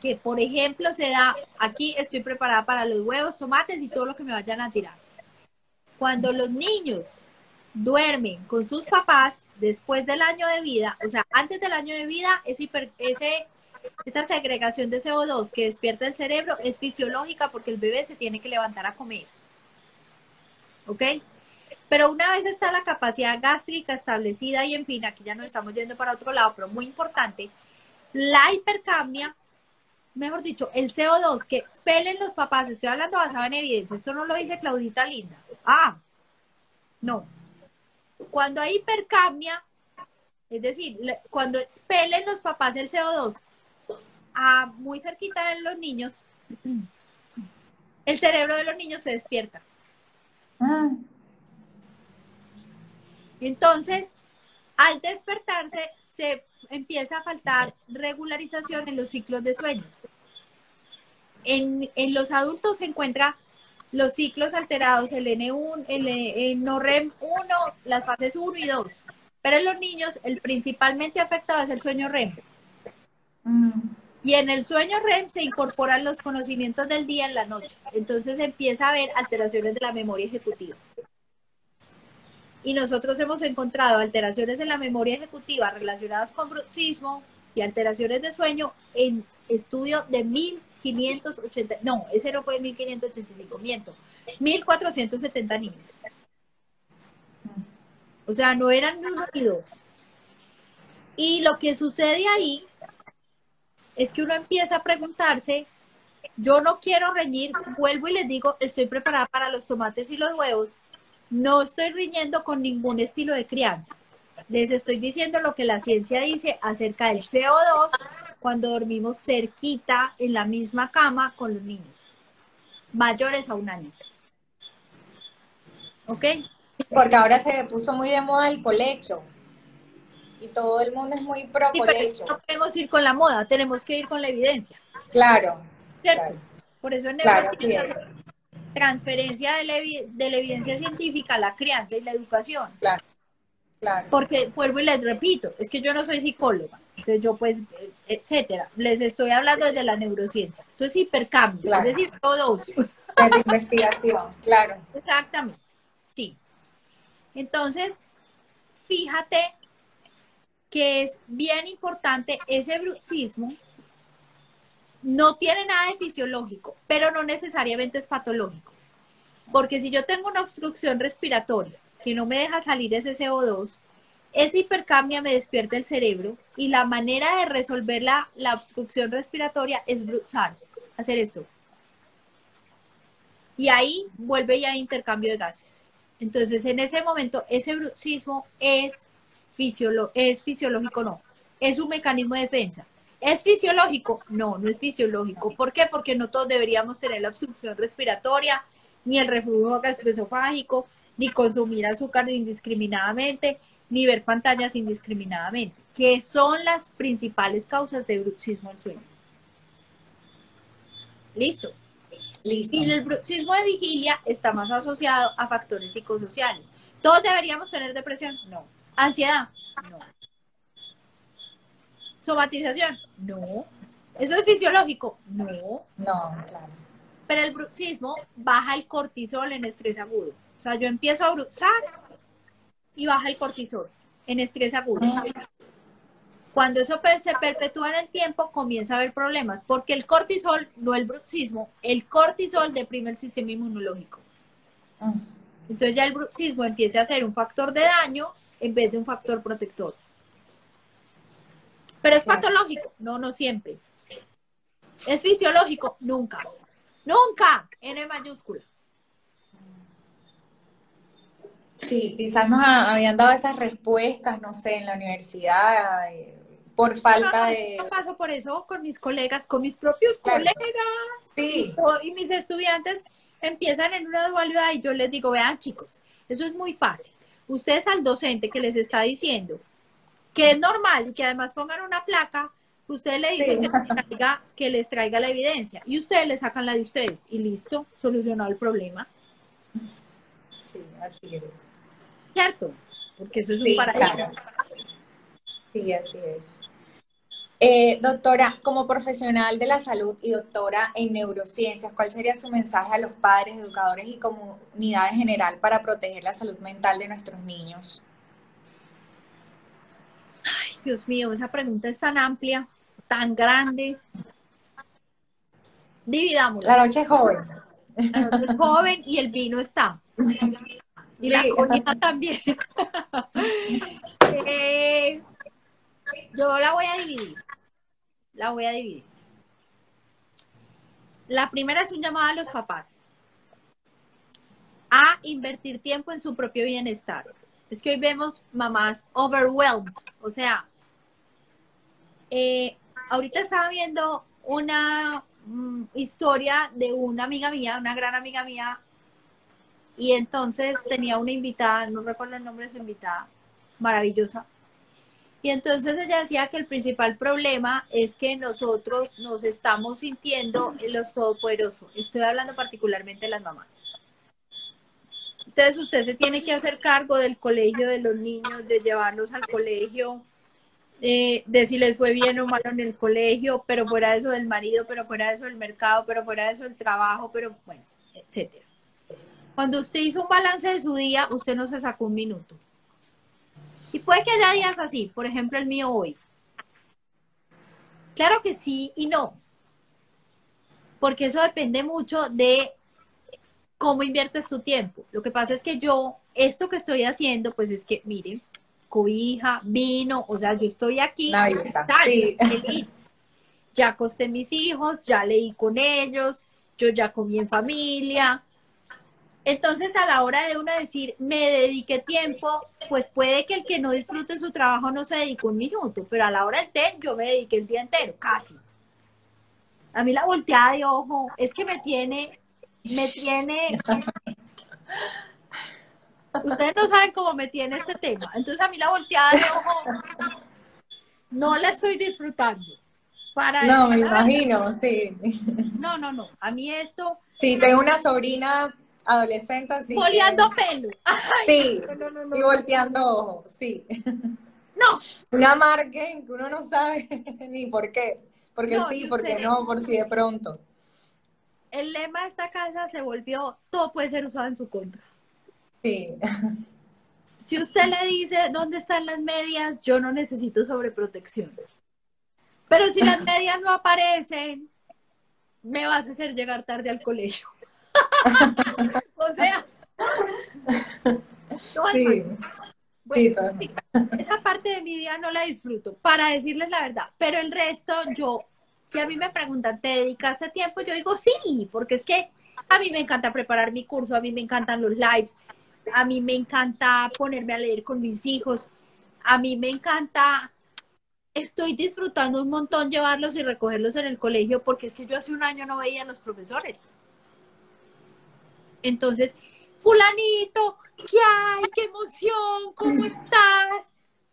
que por ejemplo se da, aquí estoy preparada para los huevos, tomates y todo lo que me vayan a tirar. Cuando los niños duermen con sus papás después del año de vida, o sea, antes del año de vida, ese, ese esa segregación de CO2 que despierta el cerebro es fisiológica porque el bebé se tiene que levantar a comer. ¿Ok? Pero una vez está la capacidad gástrica establecida y en fin, aquí ya nos estamos yendo para otro lado, pero muy importante, la hipercamia, mejor dicho, el CO2 que expelen los papás, estoy hablando basado en evidencia, esto no lo dice Claudita Linda. Ah, no. Cuando hay hipercamia, es decir, cuando expelen los papás el CO2 muy cerquita de los niños, el cerebro de los niños se despierta. Ah. Entonces, al despertarse, se empieza a faltar regularización en los ciclos de sueño. En, los adultos se encuentra los ciclos alterados, el N1, el, no REM 1, las fases 1 y 2. Pero en los niños, el principalmente afectado es el sueño REM. Mm. Y en el sueño REM se incorporan los conocimientos del día en la noche. Entonces empieza a haber alteraciones de la memoria ejecutiva. Y nosotros hemos encontrado alteraciones en la memoria ejecutiva relacionadas con bruxismo y alteraciones de sueño en estudio de 1580, no, ese no fue 1585, miento, 1470 niños. O sea, no eran uno. Y lo que sucede ahí es que uno empieza a preguntarse, yo no quiero reñir, vuelvo y les digo, estoy preparada para los tomates y los huevos, no estoy riñendo con ningún estilo de crianza. Les estoy diciendo lo que la ciencia dice acerca del CO2 cuando dormimos cerquita en la misma cama con los niños, mayores a un año. ¿Ok? Porque ahora se puso muy de moda el colecho. Y todo el mundo es muy pro colecho. no podemos ir con la moda, tenemos que ir con la evidencia. Claro. ¿Cierto? Por eso en claro, transferencia de la, evidencia científica a la crianza y la educación. Claro. Claro. Porque vuelvo y les repito, es que yo no soy psicóloga, entonces yo pues, etcétera, les estoy hablando desde la neurociencia. Esto es hipercambio, es decir, todos. La investigación, claro. Exactamente, sí. Entonces, fíjate que es bien importante ese bruxismo. No tiene nada de fisiológico, pero no necesariamente es patológico. Porque si yo tengo una obstrucción respiratoria que no me deja salir ese CO2, esa hipercamia me despierta el cerebro y la manera de resolver la, la obstrucción respiratoria es bruxar, hacer esto. Y ahí vuelve ya intercambio de gases. Entonces, en ese momento, ese bruxismo es, es fisiológico, no. Es un mecanismo de defensa. ¿Es fisiológico? No, no es fisiológico. ¿Por qué? Porque no todos deberíamos tener la obstrucción respiratoria, ni el reflujo gastroesofágico, ni consumir azúcar indiscriminadamente, ni ver pantallas indiscriminadamente, que son las principales causas de bruxismo en sueño. Listo. Y el bruxismo de vigilia está más asociado a factores psicosociales. ¿Todos deberíamos tener depresión? No. ¿Ansiedad? No. ¿Somatización? No. ¿Eso es fisiológico? No. No, claro. Pero el bruxismo baja el cortisol en estrés agudo. O sea, yo empiezo a bruxar y baja el cortisol en estrés agudo. Cuando eso se perpetúa en el tiempo, comienza a haber problemas, porque el cortisol, no el bruxismo, el cortisol deprime el sistema inmunológico. Entonces ya el bruxismo empieza a ser un factor de daño en vez de un factor protector. Pero es patológico, no, no siempre. Es fisiológico, nunca. Nunca, N mayúscula. Sí, quizás nos habían dado esas respuestas, no sé, en la universidad. Eh, por falta de... Yo paso por eso con mis colegas, con mis propios colegas. Sí. Y mis estudiantes empiezan en una dualidad y yo les digo, vean chicos, eso es muy fácil. Ustedes al docente que les está diciendo que es normal y que además pongan una placa, ustedes le dicen que, les traiga, que les traiga la evidencia y ustedes le sacan la de ustedes y listo, solucionado el problema. Sí, así es. ¿Cierto? Porque eso es un paradigma. Sí, así es. Eh, doctora, como profesional de la salud y doctora en neurociencias, ¿cuál sería su mensaje a los padres, educadores y comunidad en general para proteger la salud mental de nuestros niños? Ay, Dios mío, esa pregunta es tan amplia, tan grande. Dividamos. La noche es joven. La noche es joven y el vino está. Y la también. eh, yo la voy a dividir. La voy a dividir. La primera es un llamado a los papás a invertir tiempo en su propio bienestar. Es que hoy vemos mamás overwhelmed, o sea, eh, ahorita estaba viendo una mm, historia de una amiga mía, una gran amiga mía, y entonces tenía una invitada, no recuerdo el nombre de su invitada, maravillosa, y entonces ella decía que el principal problema es que nosotros nos estamos sintiendo en los todopoderosos. Estoy hablando particularmente de las mamás. Entonces usted se tiene que hacer cargo del colegio de los niños, de llevarlos al colegio, eh, de si les fue bien o malo en el colegio, pero fuera de eso del marido, pero fuera de eso del mercado, pero fuera de eso del trabajo, pero bueno, etcétera. Cuando usted hizo un balance de su día, usted no se sacó un minuto. Y puede que haya días así, por ejemplo el mío hoy. Claro que sí y no, porque eso depende mucho de cómo inviertes tu tiempo. Lo que pasa es que yo, esto que estoy haciendo, pues es que, miren, cobija, vino, o sea, yo estoy aquí feliz. Ya acosté mis hijos, ya leí con ellos, yo ya comí en familia, entonces, a la hora de uno decir, me dediqué tiempo, pues puede que el que no disfrute su trabajo no se dedique un minuto, pero a la hora del té yo me dediqué el día entero, casi. A mí la volteada de ojo es que me tiene, me tiene... Ustedes no saben cómo me tiene este tema. Entonces a mí la volteada de ojo no la estoy disfrutando. Para no, me imagino, sí. No, no, no. A mí esto... Sí, tengo una sobrina adolescente así. Boleando pelo. sí, y volteando ojos, sí. No. Una marca que uno no sabe ni por qué. Porque sí, porque no, por si de pronto. El lema de esta casa se volvió, todo puede ser usado en su contra. Sí. Si usted le dice dónde están las medias, yo no necesito sobreprotección. Pero si las medias no aparecen, me vas a hacer llegar tarde al colegio. o sea, sí. esa parte de mi día no la disfruto, para decirles la verdad, pero el resto yo, si a mí me preguntan, ¿te dedicaste tiempo? Yo digo sí, porque es que a mí me encanta preparar mi curso, a mí me encantan los lives, a mí me encanta ponerme a leer con mis hijos, a mí me encanta, estoy disfrutando un montón llevarlos y recogerlos en el colegio porque es que yo hace un año no veía a los profesores. Entonces, fulanito, ¿qué hay? ¡Qué emoción! ¿Cómo estás?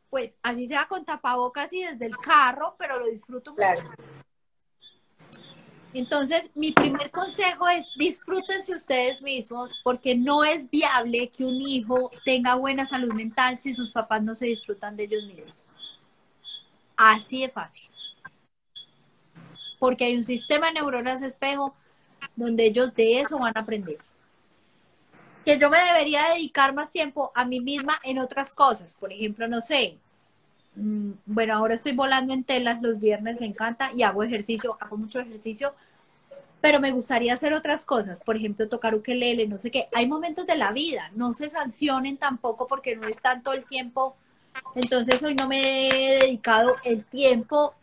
Pues así sea con tapabocas y desde el carro, pero lo disfruto mucho. Entonces, mi primer consejo es disfrútense ustedes mismos porque no es viable que un hijo tenga buena salud mental si sus papás no se disfrutan de ellos mismos. Así de fácil. Porque hay un sistema de neuronas espejo donde ellos de eso van a aprender que yo me debería dedicar más tiempo a mí misma en otras cosas. Por ejemplo, no sé, mm, bueno, ahora estoy volando en telas los viernes, me encanta y hago ejercicio, hago mucho ejercicio, pero me gustaría hacer otras cosas, por ejemplo, tocar ukelele, no sé qué. Hay momentos de la vida, no se sancionen tampoco porque no es tanto el tiempo. Entonces hoy no me he dedicado el tiempo,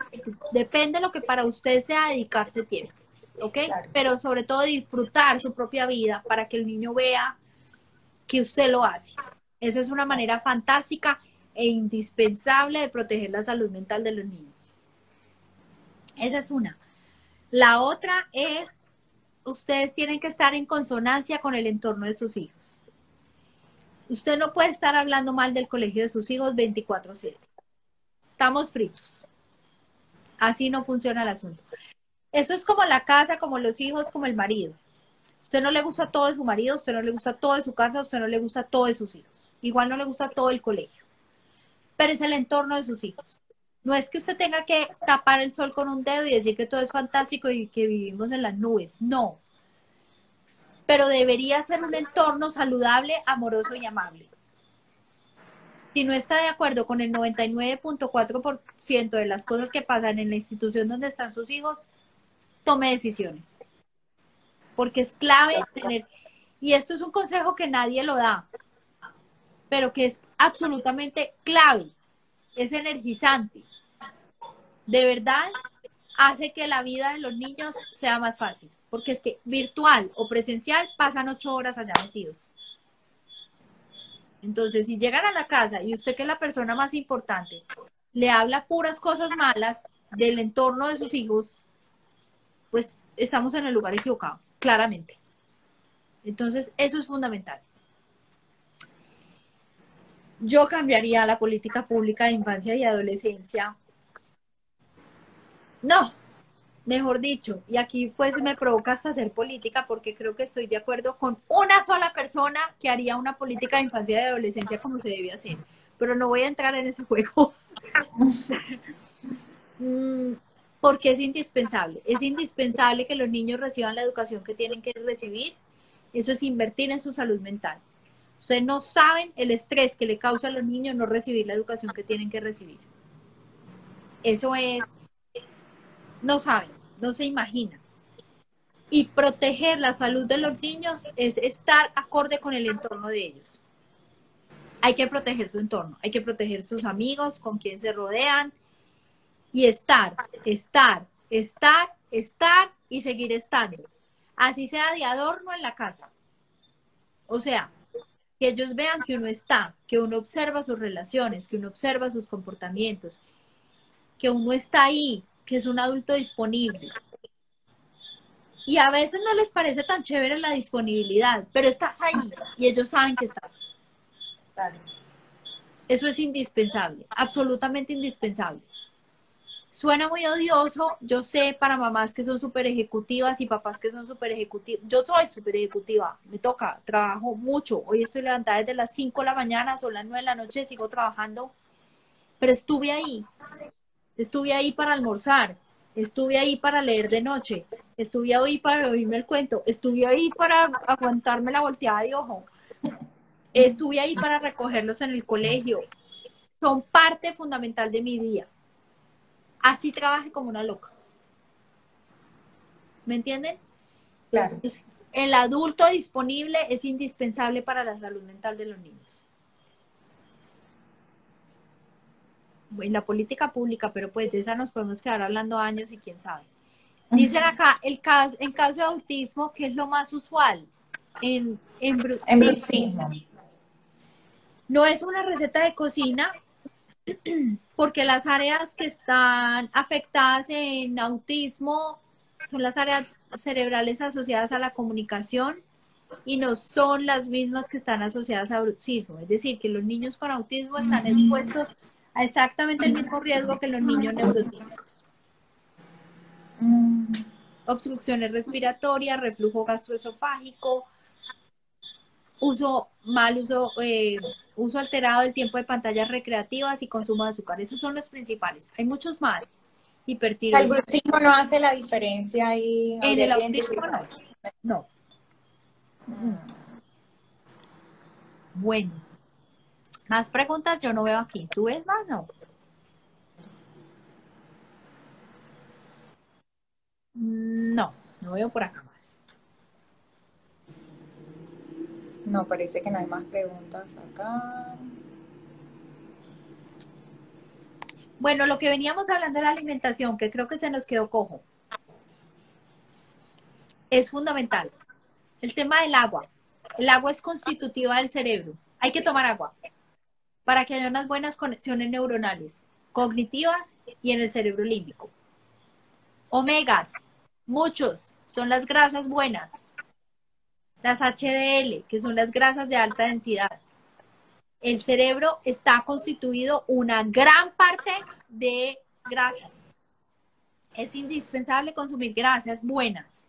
depende de lo que para usted sea dedicarse tiempo, ¿ok? Pero sobre todo disfrutar su propia vida para que el niño vea que usted lo hace. Esa es una manera fantástica e indispensable de proteger la salud mental de los niños. Esa es una. La otra es, ustedes tienen que estar en consonancia con el entorno de sus hijos. Usted no puede estar hablando mal del colegio de sus hijos 24/7. Estamos fritos. Así no funciona el asunto. Eso es como la casa, como los hijos, como el marido usted no le gusta todo de su marido, usted no le gusta todo de su casa, usted no le gusta todo de sus hijos. Igual no le gusta todo el colegio. Pero es el entorno de sus hijos. No es que usted tenga que tapar el sol con un dedo y decir que todo es fantástico y que vivimos en las nubes. No. Pero debería ser un entorno saludable, amoroso y amable. Si no está de acuerdo con el 99.4% de las cosas que pasan en la institución donde están sus hijos, tome decisiones porque es clave tener, y esto es un consejo que nadie lo da, pero que es absolutamente clave, es energizante. De verdad, hace que la vida de los niños sea más fácil, porque es que virtual o presencial pasan ocho horas allá metidos. Entonces, si llegan a la casa y usted que es la persona más importante, le habla puras cosas malas del entorno de sus hijos, pues estamos en el lugar equivocado claramente. Entonces, eso es fundamental. Yo cambiaría la política pública de infancia y adolescencia. No, mejor dicho, y aquí pues me provoca hasta hacer política porque creo que estoy de acuerdo con una sola persona que haría una política de infancia y adolescencia como se debe hacer, pero no voy a entrar en ese juego. Mm, porque es indispensable. Es indispensable que los niños reciban la educación que tienen que recibir. Eso es invertir en su salud mental. Ustedes no saben el estrés que le causa a los niños no recibir la educación que tienen que recibir. Eso es, no saben, no se imaginan. Y proteger la salud de los niños es estar acorde con el entorno de ellos. Hay que proteger su entorno, hay que proteger sus amigos, con quien se rodean, y estar, estar, estar, estar y seguir estando. Así sea de adorno en la casa. O sea, que ellos vean que uno está, que uno observa sus relaciones, que uno observa sus comportamientos, que uno está ahí, que es un adulto disponible. Y a veces no les parece tan chévere la disponibilidad, pero estás ahí y ellos saben que estás. Eso es indispensable, absolutamente indispensable. Suena muy odioso, yo sé, para mamás que son súper ejecutivas y papás que son súper ejecutivos. Yo soy súper ejecutiva, me toca, trabajo mucho. Hoy estoy levantada desde las 5 de la mañana, son las 9 de la noche, sigo trabajando. Pero estuve ahí, estuve ahí para almorzar, estuve ahí para leer de noche, estuve ahí para oírme el cuento, estuve ahí para aguantarme la volteada de ojo, estuve ahí para recogerlos en el colegio. Son parte fundamental de mi día así trabaje como una loca. ¿Me entienden? Claro. el adulto disponible es indispensable para la salud mental de los niños. En la política pública, pero pues de esa nos podemos quedar hablando años y quién sabe. Dicen acá, el caso, en caso de autismo, ¿qué es lo más usual? En, en, en No es una receta de cocina, porque las áreas que están afectadas en autismo son las áreas cerebrales asociadas a la comunicación y no son las mismas que están asociadas a autismo. Es decir, que los niños con autismo están expuestos a exactamente el mismo riesgo que los niños neurotípicos. Mm. Obstrucciones respiratorias, reflujo gastroesofágico, uso, mal uso, eh, uso alterado del tiempo de pantallas recreativas y consumo de azúcar. Esos son los principales. Hay muchos más. Hipertiroidismo. ¿El autismo no hace la diferencia ahí? En el autismo no. Mm. Bueno. Más preguntas yo no veo aquí. ¿Tú ves más? No. No, no veo por acá. No, parece que no hay más preguntas acá. Bueno, lo que veníamos hablando de la alimentación, que creo que se nos quedó cojo, es fundamental. El tema del agua. El agua es constitutiva del cerebro. Hay que tomar agua para que haya unas buenas conexiones neuronales, cognitivas y en el cerebro límbico. Omegas, muchos, son las grasas buenas, las HDL, que son las grasas de alta densidad. El cerebro está constituido una gran parte de grasas. Es indispensable consumir grasas buenas.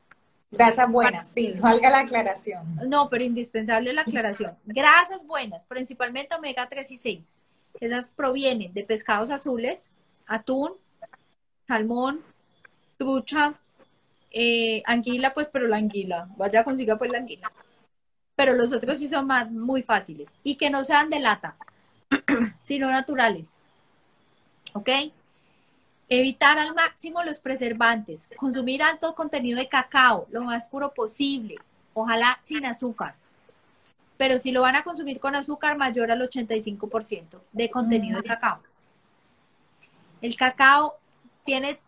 Grasas buenas, sí, valga la aclaración. No, pero indispensable la aclaración. Grasas buenas, principalmente omega 3 y 6. Esas provienen de pescados azules, atún, salmón, trucha, eh, anguila, pues, pero la anguila, vaya consiga pues la anguila. Pero los otros sí son más, muy fáciles. Y que no sean de lata, sino naturales. ¿Ok? Evitar al máximo los preservantes. Consumir alto contenido de cacao, lo más puro posible. Ojalá sin azúcar. Pero si lo van a consumir con azúcar, mayor al 85% de contenido de cacao. El cacao tiene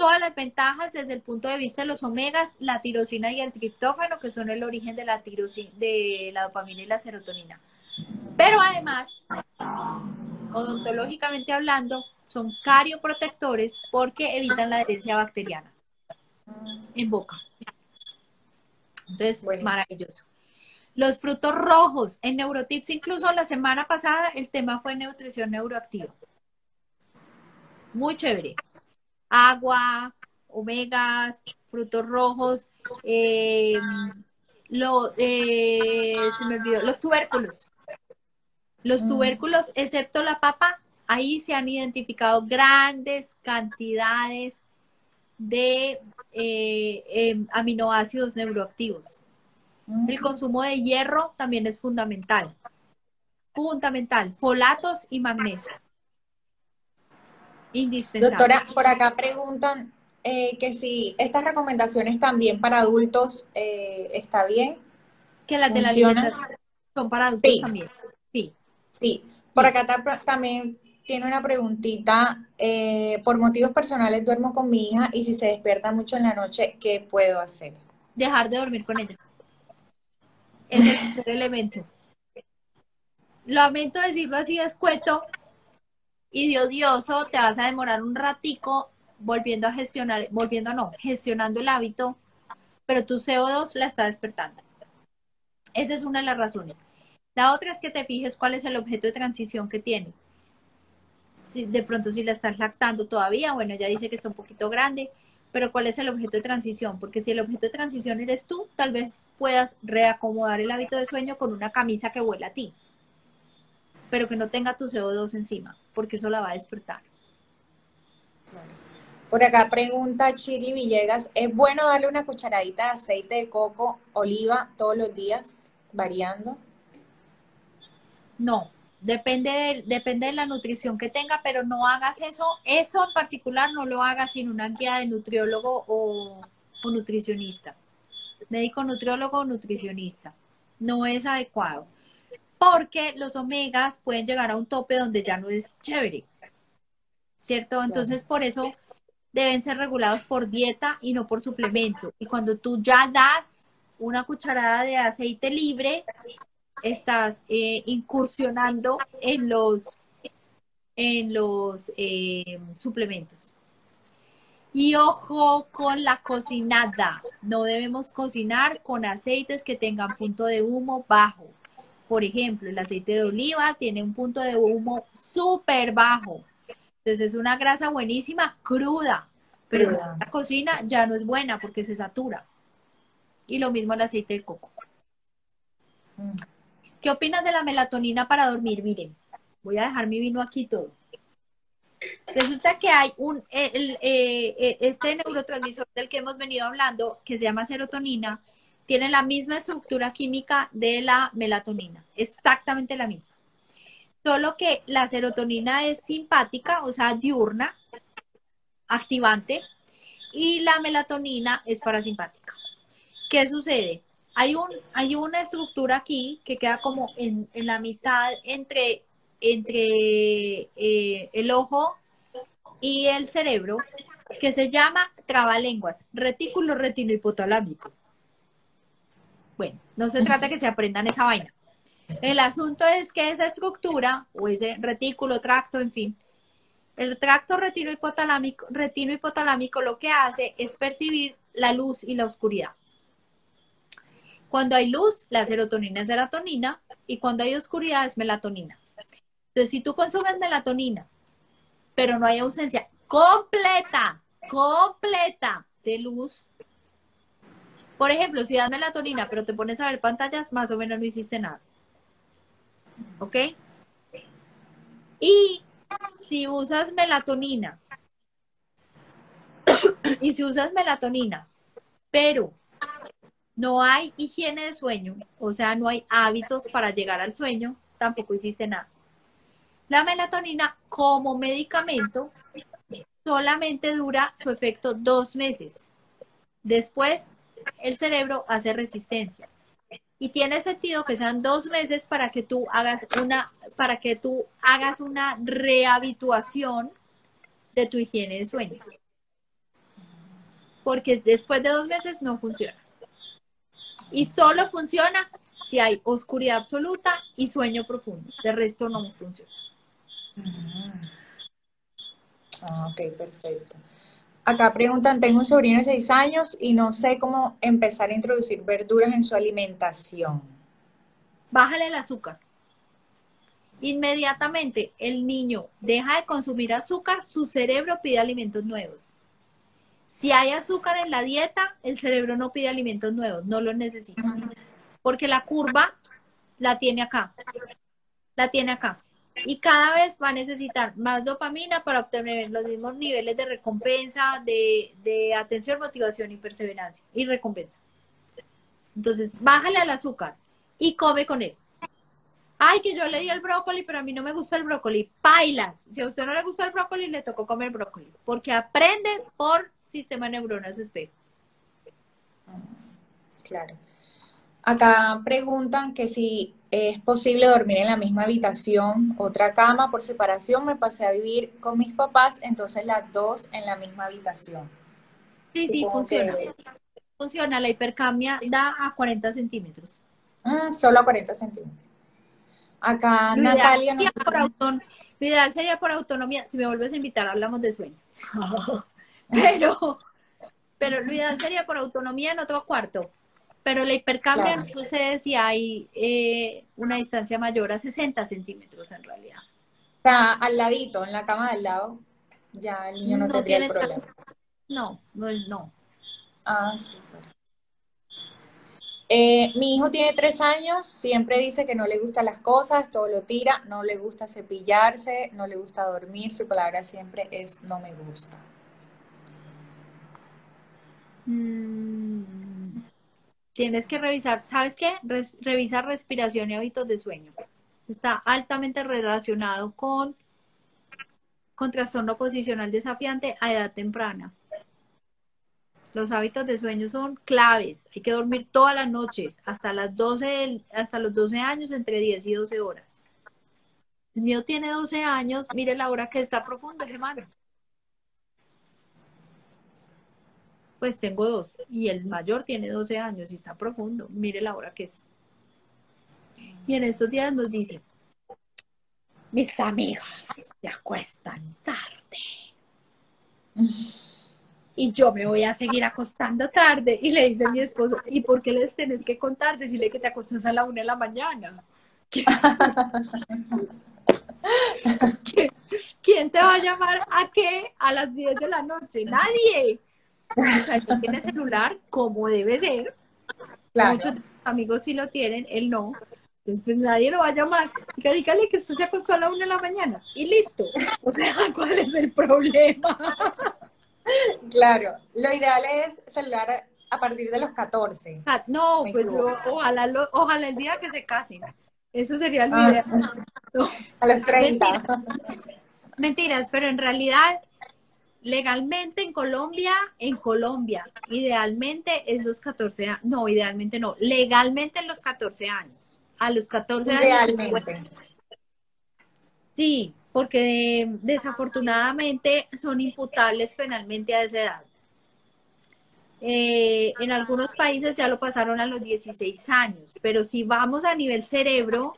todas las ventajas desde el punto de vista de los omegas, la tirosina y el triptófano, que son el origen de la, tirosina, de la dopamina y la serotonina. Pero además, odontológicamente hablando, son carioprotectores porque evitan la adherencia bacteriana en boca. Entonces, maravilloso. Los frutos rojos, en Neurotips, incluso la semana pasada el tema fue nutrición neuroactiva. Muy chévere agua, omegas, frutos rojos, eh, eh, se me olvidó, los tubérculos. Los mm. tubérculos, excepto la papa, ahí se han identificado grandes cantidades de eh, em, aminoácidos neuroactivos. Mm. El consumo de hierro también es fundamental. Fundamental. Folatos y magnesio. Indispensable. Doctora, por acá preguntan eh, que si estas recomendaciones también para adultos eh, está bien. Que las de la alimentación son para adultos también. Sí. Sí. Por acá también tiene una preguntita. Eh, por motivos personales duermo con mi hija y si se despierta mucho en la noche, ¿qué puedo hacer? Dejar de dormir con ella. Es el elemento. lamento decirlo así de escueto y de odioso, te vas a demorar un ratico volviendo a gestionar, volviendo no, gestionando el hábito, pero tu CO2 la está despertando. Esa es una de las razones. La otra es que te fijes cuál es el objeto de transición que tiene. De pronto si la estás lactando todavía, bueno, ya dice que está un poquito grande, pero cuál es el objeto de transición, porque si el objeto de transición eres tú, tal vez puedas reacomodar el hábito de sueño con una camisa que huela a ti, pero que no tenga tu CO2 encima, porque eso la va a despertar. Por acá pregunta Chiri Villegas, ¿es bueno darle una cucharadita de aceite de coco, oliva todos los días, variando? No, Depende de, depende de la nutrición que tenga, pero no hagas eso. Eso en particular no lo hagas sin una guía de nutriólogo o, nutricionista. Médico nutriólogo o nutricionista. No es adecuado. Porque los omegas pueden llegar a un tope donde ya no es chévere. ¿Cierto? Entonces, por eso deben ser regulados por dieta y no por suplemento. Y cuando tú ya das una cucharada de aceite libre, estás eh, incursionando en los, en los eh, suplementos. Y ojo con la cocinada. No debemos cocinar con aceites que tengan punto de humo bajo. Por ejemplo, el aceite de oliva tiene un punto de humo súper bajo. Entonces es una grasa buenísima, cruda. Pero la cocina ya no es buena porque se satura. Y lo mismo el aceite de coco. Mm. ¿Qué opinas de la melatonina para dormir? Miren, voy a dejar mi vino aquí todo. Resulta que hay un, eh, este neurotransmisor del que hemos venido hablando, que se llama serotonina, tiene la misma estructura química de la melatonina, exactamente la misma. Solo que la serotonina es simpática, o sea, diurna, activante, y la melatonina es parasimpática. ¿Qué sucede? hay, un, hay una estructura aquí que queda como en, la mitad entre, eh, el ojo y el cerebro, que se llama trabalenguas, retículo retino hipotalámico. Bueno, no se trata que se aprendan esa vaina. El asunto es que esa estructura, o ese retículo, tracto, en fin, el tracto retino hipotalámico, retino hipotalámico lo que hace es percibir la luz y la oscuridad. Cuando hay luz, la serotonina es serotonina y cuando hay oscuridad es melatonina. Entonces, si tú consumes melatonina, pero no hay ausencia completa, completa de luz, por ejemplo, si das melatonina, pero te pones a ver pantallas, más o menos no hiciste nada. ¿Ok? Y si usas melatonina, y si usas melatonina, pero no hay higiene de sueño, o sea, no hay hábitos para llegar al sueño, tampoco hiciste nada. La melatonina como medicamento solamente dura su efecto dos meses. Después, el cerebro hace resistencia. Y tiene sentido que sean dos meses para que tú hagas una, para que tú hagas una rehabituación de tu higiene de sueño. Porque después de dos meses no funciona. Y solo funciona si hay oscuridad absoluta y sueño profundo. De resto no funciona. Ah, ok, perfecto. Acá preguntan, tengo un sobrino de seis años y no sé cómo empezar a introducir verduras en su alimentación. Bájale el azúcar. Inmediatamente el niño deja de consumir azúcar, su cerebro pide alimentos nuevos. Si hay azúcar en la dieta, el cerebro no pide alimentos nuevos, no los necesita. Porque la curva la tiene acá. La tiene acá. Y cada vez va a necesitar más dopamina para obtener los mismos niveles de recompensa, de, atención, motivación y perseverancia. Y recompensa. Entonces, bájale al azúcar y come con él. Ay, que yo le di el brócoli, pero a mí no me gusta el brócoli. Pailas. Si a usted no le gusta el brócoli, le tocó comer brócoli. Porque aprende por sistema de neuronas espejo. Claro. Acá preguntan que si es posible dormir en la misma habitación, otra cama por separación. Me pasé a vivir con mis papás, entonces las dos en la misma habitación. Sí, sí, funciona. Funciona, la hipercamia da a 40 centímetros. Mm, solo a 40 centímetros. Acá Natalia nos lo ideal sería por autonomía. Si me vuelves a invitar, hablamos de sueño. pero, pero lo ideal sería por autonomía en otro cuarto. Pero la hipercambio no sucede si hay eh, una distancia mayor a 60 centímetros en realidad. O sea, al ladito, en la cama de al lado, ya el niño no, tendría el problema. No, no, no. Ah, súper. Eh, mi hijo tiene tres años, siempre dice que no le gustan las cosas, todo lo tira, no le gusta cepillarse, no le gusta dormir, su palabra siempre es no me gusta. Mm, tienes que revisar, ¿sabes qué? revisar respiración y hábitos de sueño. Está altamente relacionado con, con trastorno posicional desafiante a edad temprana. Los hábitos de sueño son claves. Hay que dormir todas las noches, hasta, las 12, hasta los 12 años, entre 10 y 12 horas. El mío tiene 12 años, mire la hora que está profundo, hermano. Pues tengo dos. Y el mayor tiene 12 años y está profundo. Mire la hora que es. Y en estos días nos dice, mis amigos se acuestan tarde y yo me voy a seguir acostando tarde. Y le dice mi esposo, ¿y por qué les tenés que contar? Decirle que te acostas a la una de la mañana. ¿Quién te va a llamar a qué a las 10 de la noche? Nadie. O sea, él tiene celular como debe ser. Muchos amigos sí lo tienen, él no. Entonces, pues nadie lo va a llamar. Dígale que usted se acostó a la una de la mañana y listo. O sea, ¿cuál es el problema? Claro, lo ideal es celular a partir de los 14. Ah, no, pues ojalá, ojalá el día que se casen. Eso sería el ah. A los 30. Mentiras, pero en realidad, legalmente en Colombia, en Colombia, idealmente es los 14 años. No, idealmente no. Legalmente en los 14 años. A los 14 años. Idealmente. Sí, porque desafortunadamente son imputables penalmente a esa edad. Eh, en algunos países ya lo pasaron a los 16 años, pero si vamos a nivel cerebro,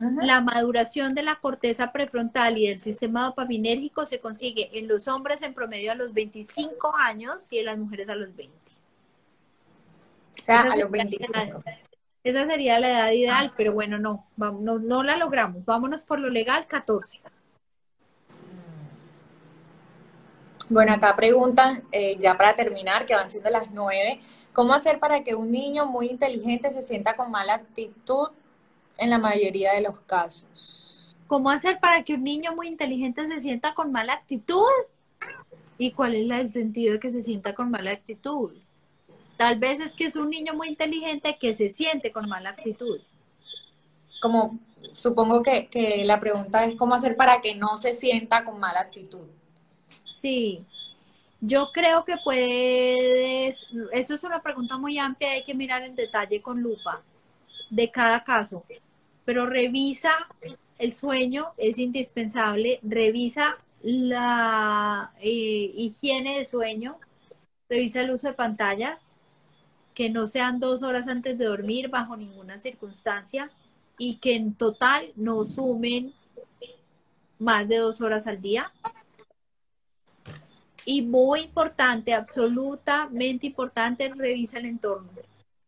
la maduración de la corteza prefrontal y del sistema dopaminérgico se consigue en los hombres en promedio a los 25 años y en las mujeres a los 20. O sea, a los 25. Esa sería la edad ideal, pero bueno, no, no, no la logramos. Vámonos por lo legal, 14. Bueno, acá preguntan, eh, ya para terminar, que van siendo las 9, ¿cómo hacer para que un niño muy inteligente se sienta con mala actitud en la mayoría de los casos? ¿Cómo hacer para que un niño muy inteligente se sienta con mala actitud? ¿Y cuál es el sentido de que se sienta con mala actitud? Tal vez es que es un niño muy inteligente que se siente con mala actitud. Como supongo que, la pregunta es cómo hacer para que no se sienta con mala actitud. Sí, yo creo que puedes, eso es una pregunta muy amplia, hay que mirar en detalle con lupa de cada caso, pero revisa el sueño, es indispensable, revisa la eh, higiene de sueño, revisa el uso de pantallas, que no sean dos horas antes de dormir bajo ninguna circunstancia y que en total no sumen más de dos horas al día. Y muy importante, absolutamente importante, revisa el entorno.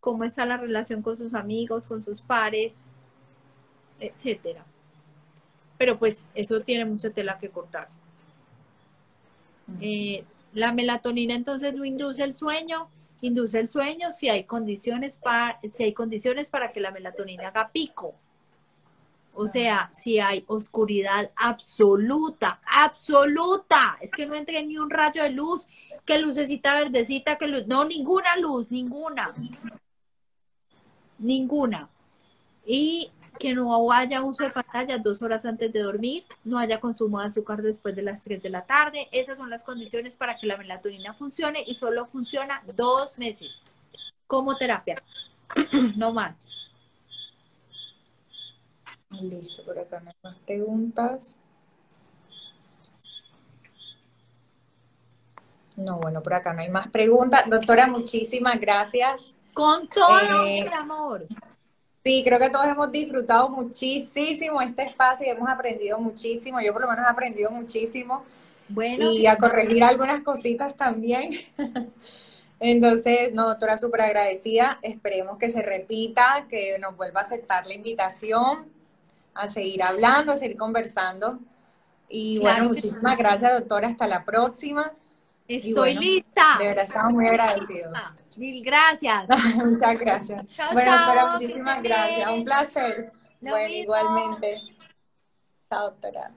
Cómo está la relación con sus amigos, con sus pares, etcétera. Pero pues eso tiene mucha tela que cortar. Eh, la melatonina entonces no induce el sueño, induce el sueño si hay condiciones para, si hay condiciones para que la melatonina haga pico. O sea, si hay oscuridad absoluta, absoluta, es que no entre ni un rayo de luz, que lucecita verdecita, que luz, no, ninguna luz, ninguna, ninguna. Y que no haya uso de pantalla dos horas antes de dormir, no haya consumo de azúcar después de las 3 de la tarde. Esas son las condiciones para que la melatonina funcione y solo funciona dos meses como terapia, no más. Listo, por acá no hay más preguntas. No, bueno, por acá no hay más preguntas. Doctora, muchísimas gracias. Con todo el eh, amor. Sí, creo que todos hemos disfrutado muchísimo este espacio y hemos aprendido muchísimo. Yo por lo menos he aprendido muchísimo. Bueno, y a corregir algunas cositas también. Entonces, no, doctora, súper agradecida. Esperemos que se repita, que nos vuelva a aceptar la invitación, a seguir hablando, a seguir conversando. Y bueno, muchísimas gracias, doctora. Hasta la próxima. Estoy lista. De verdad, estamos muy agradecidos. Mil gracias. Muchas gracias. bueno, doctora, muchísimas gracias. Un placer. bueno, igualmente. Chao, doctora.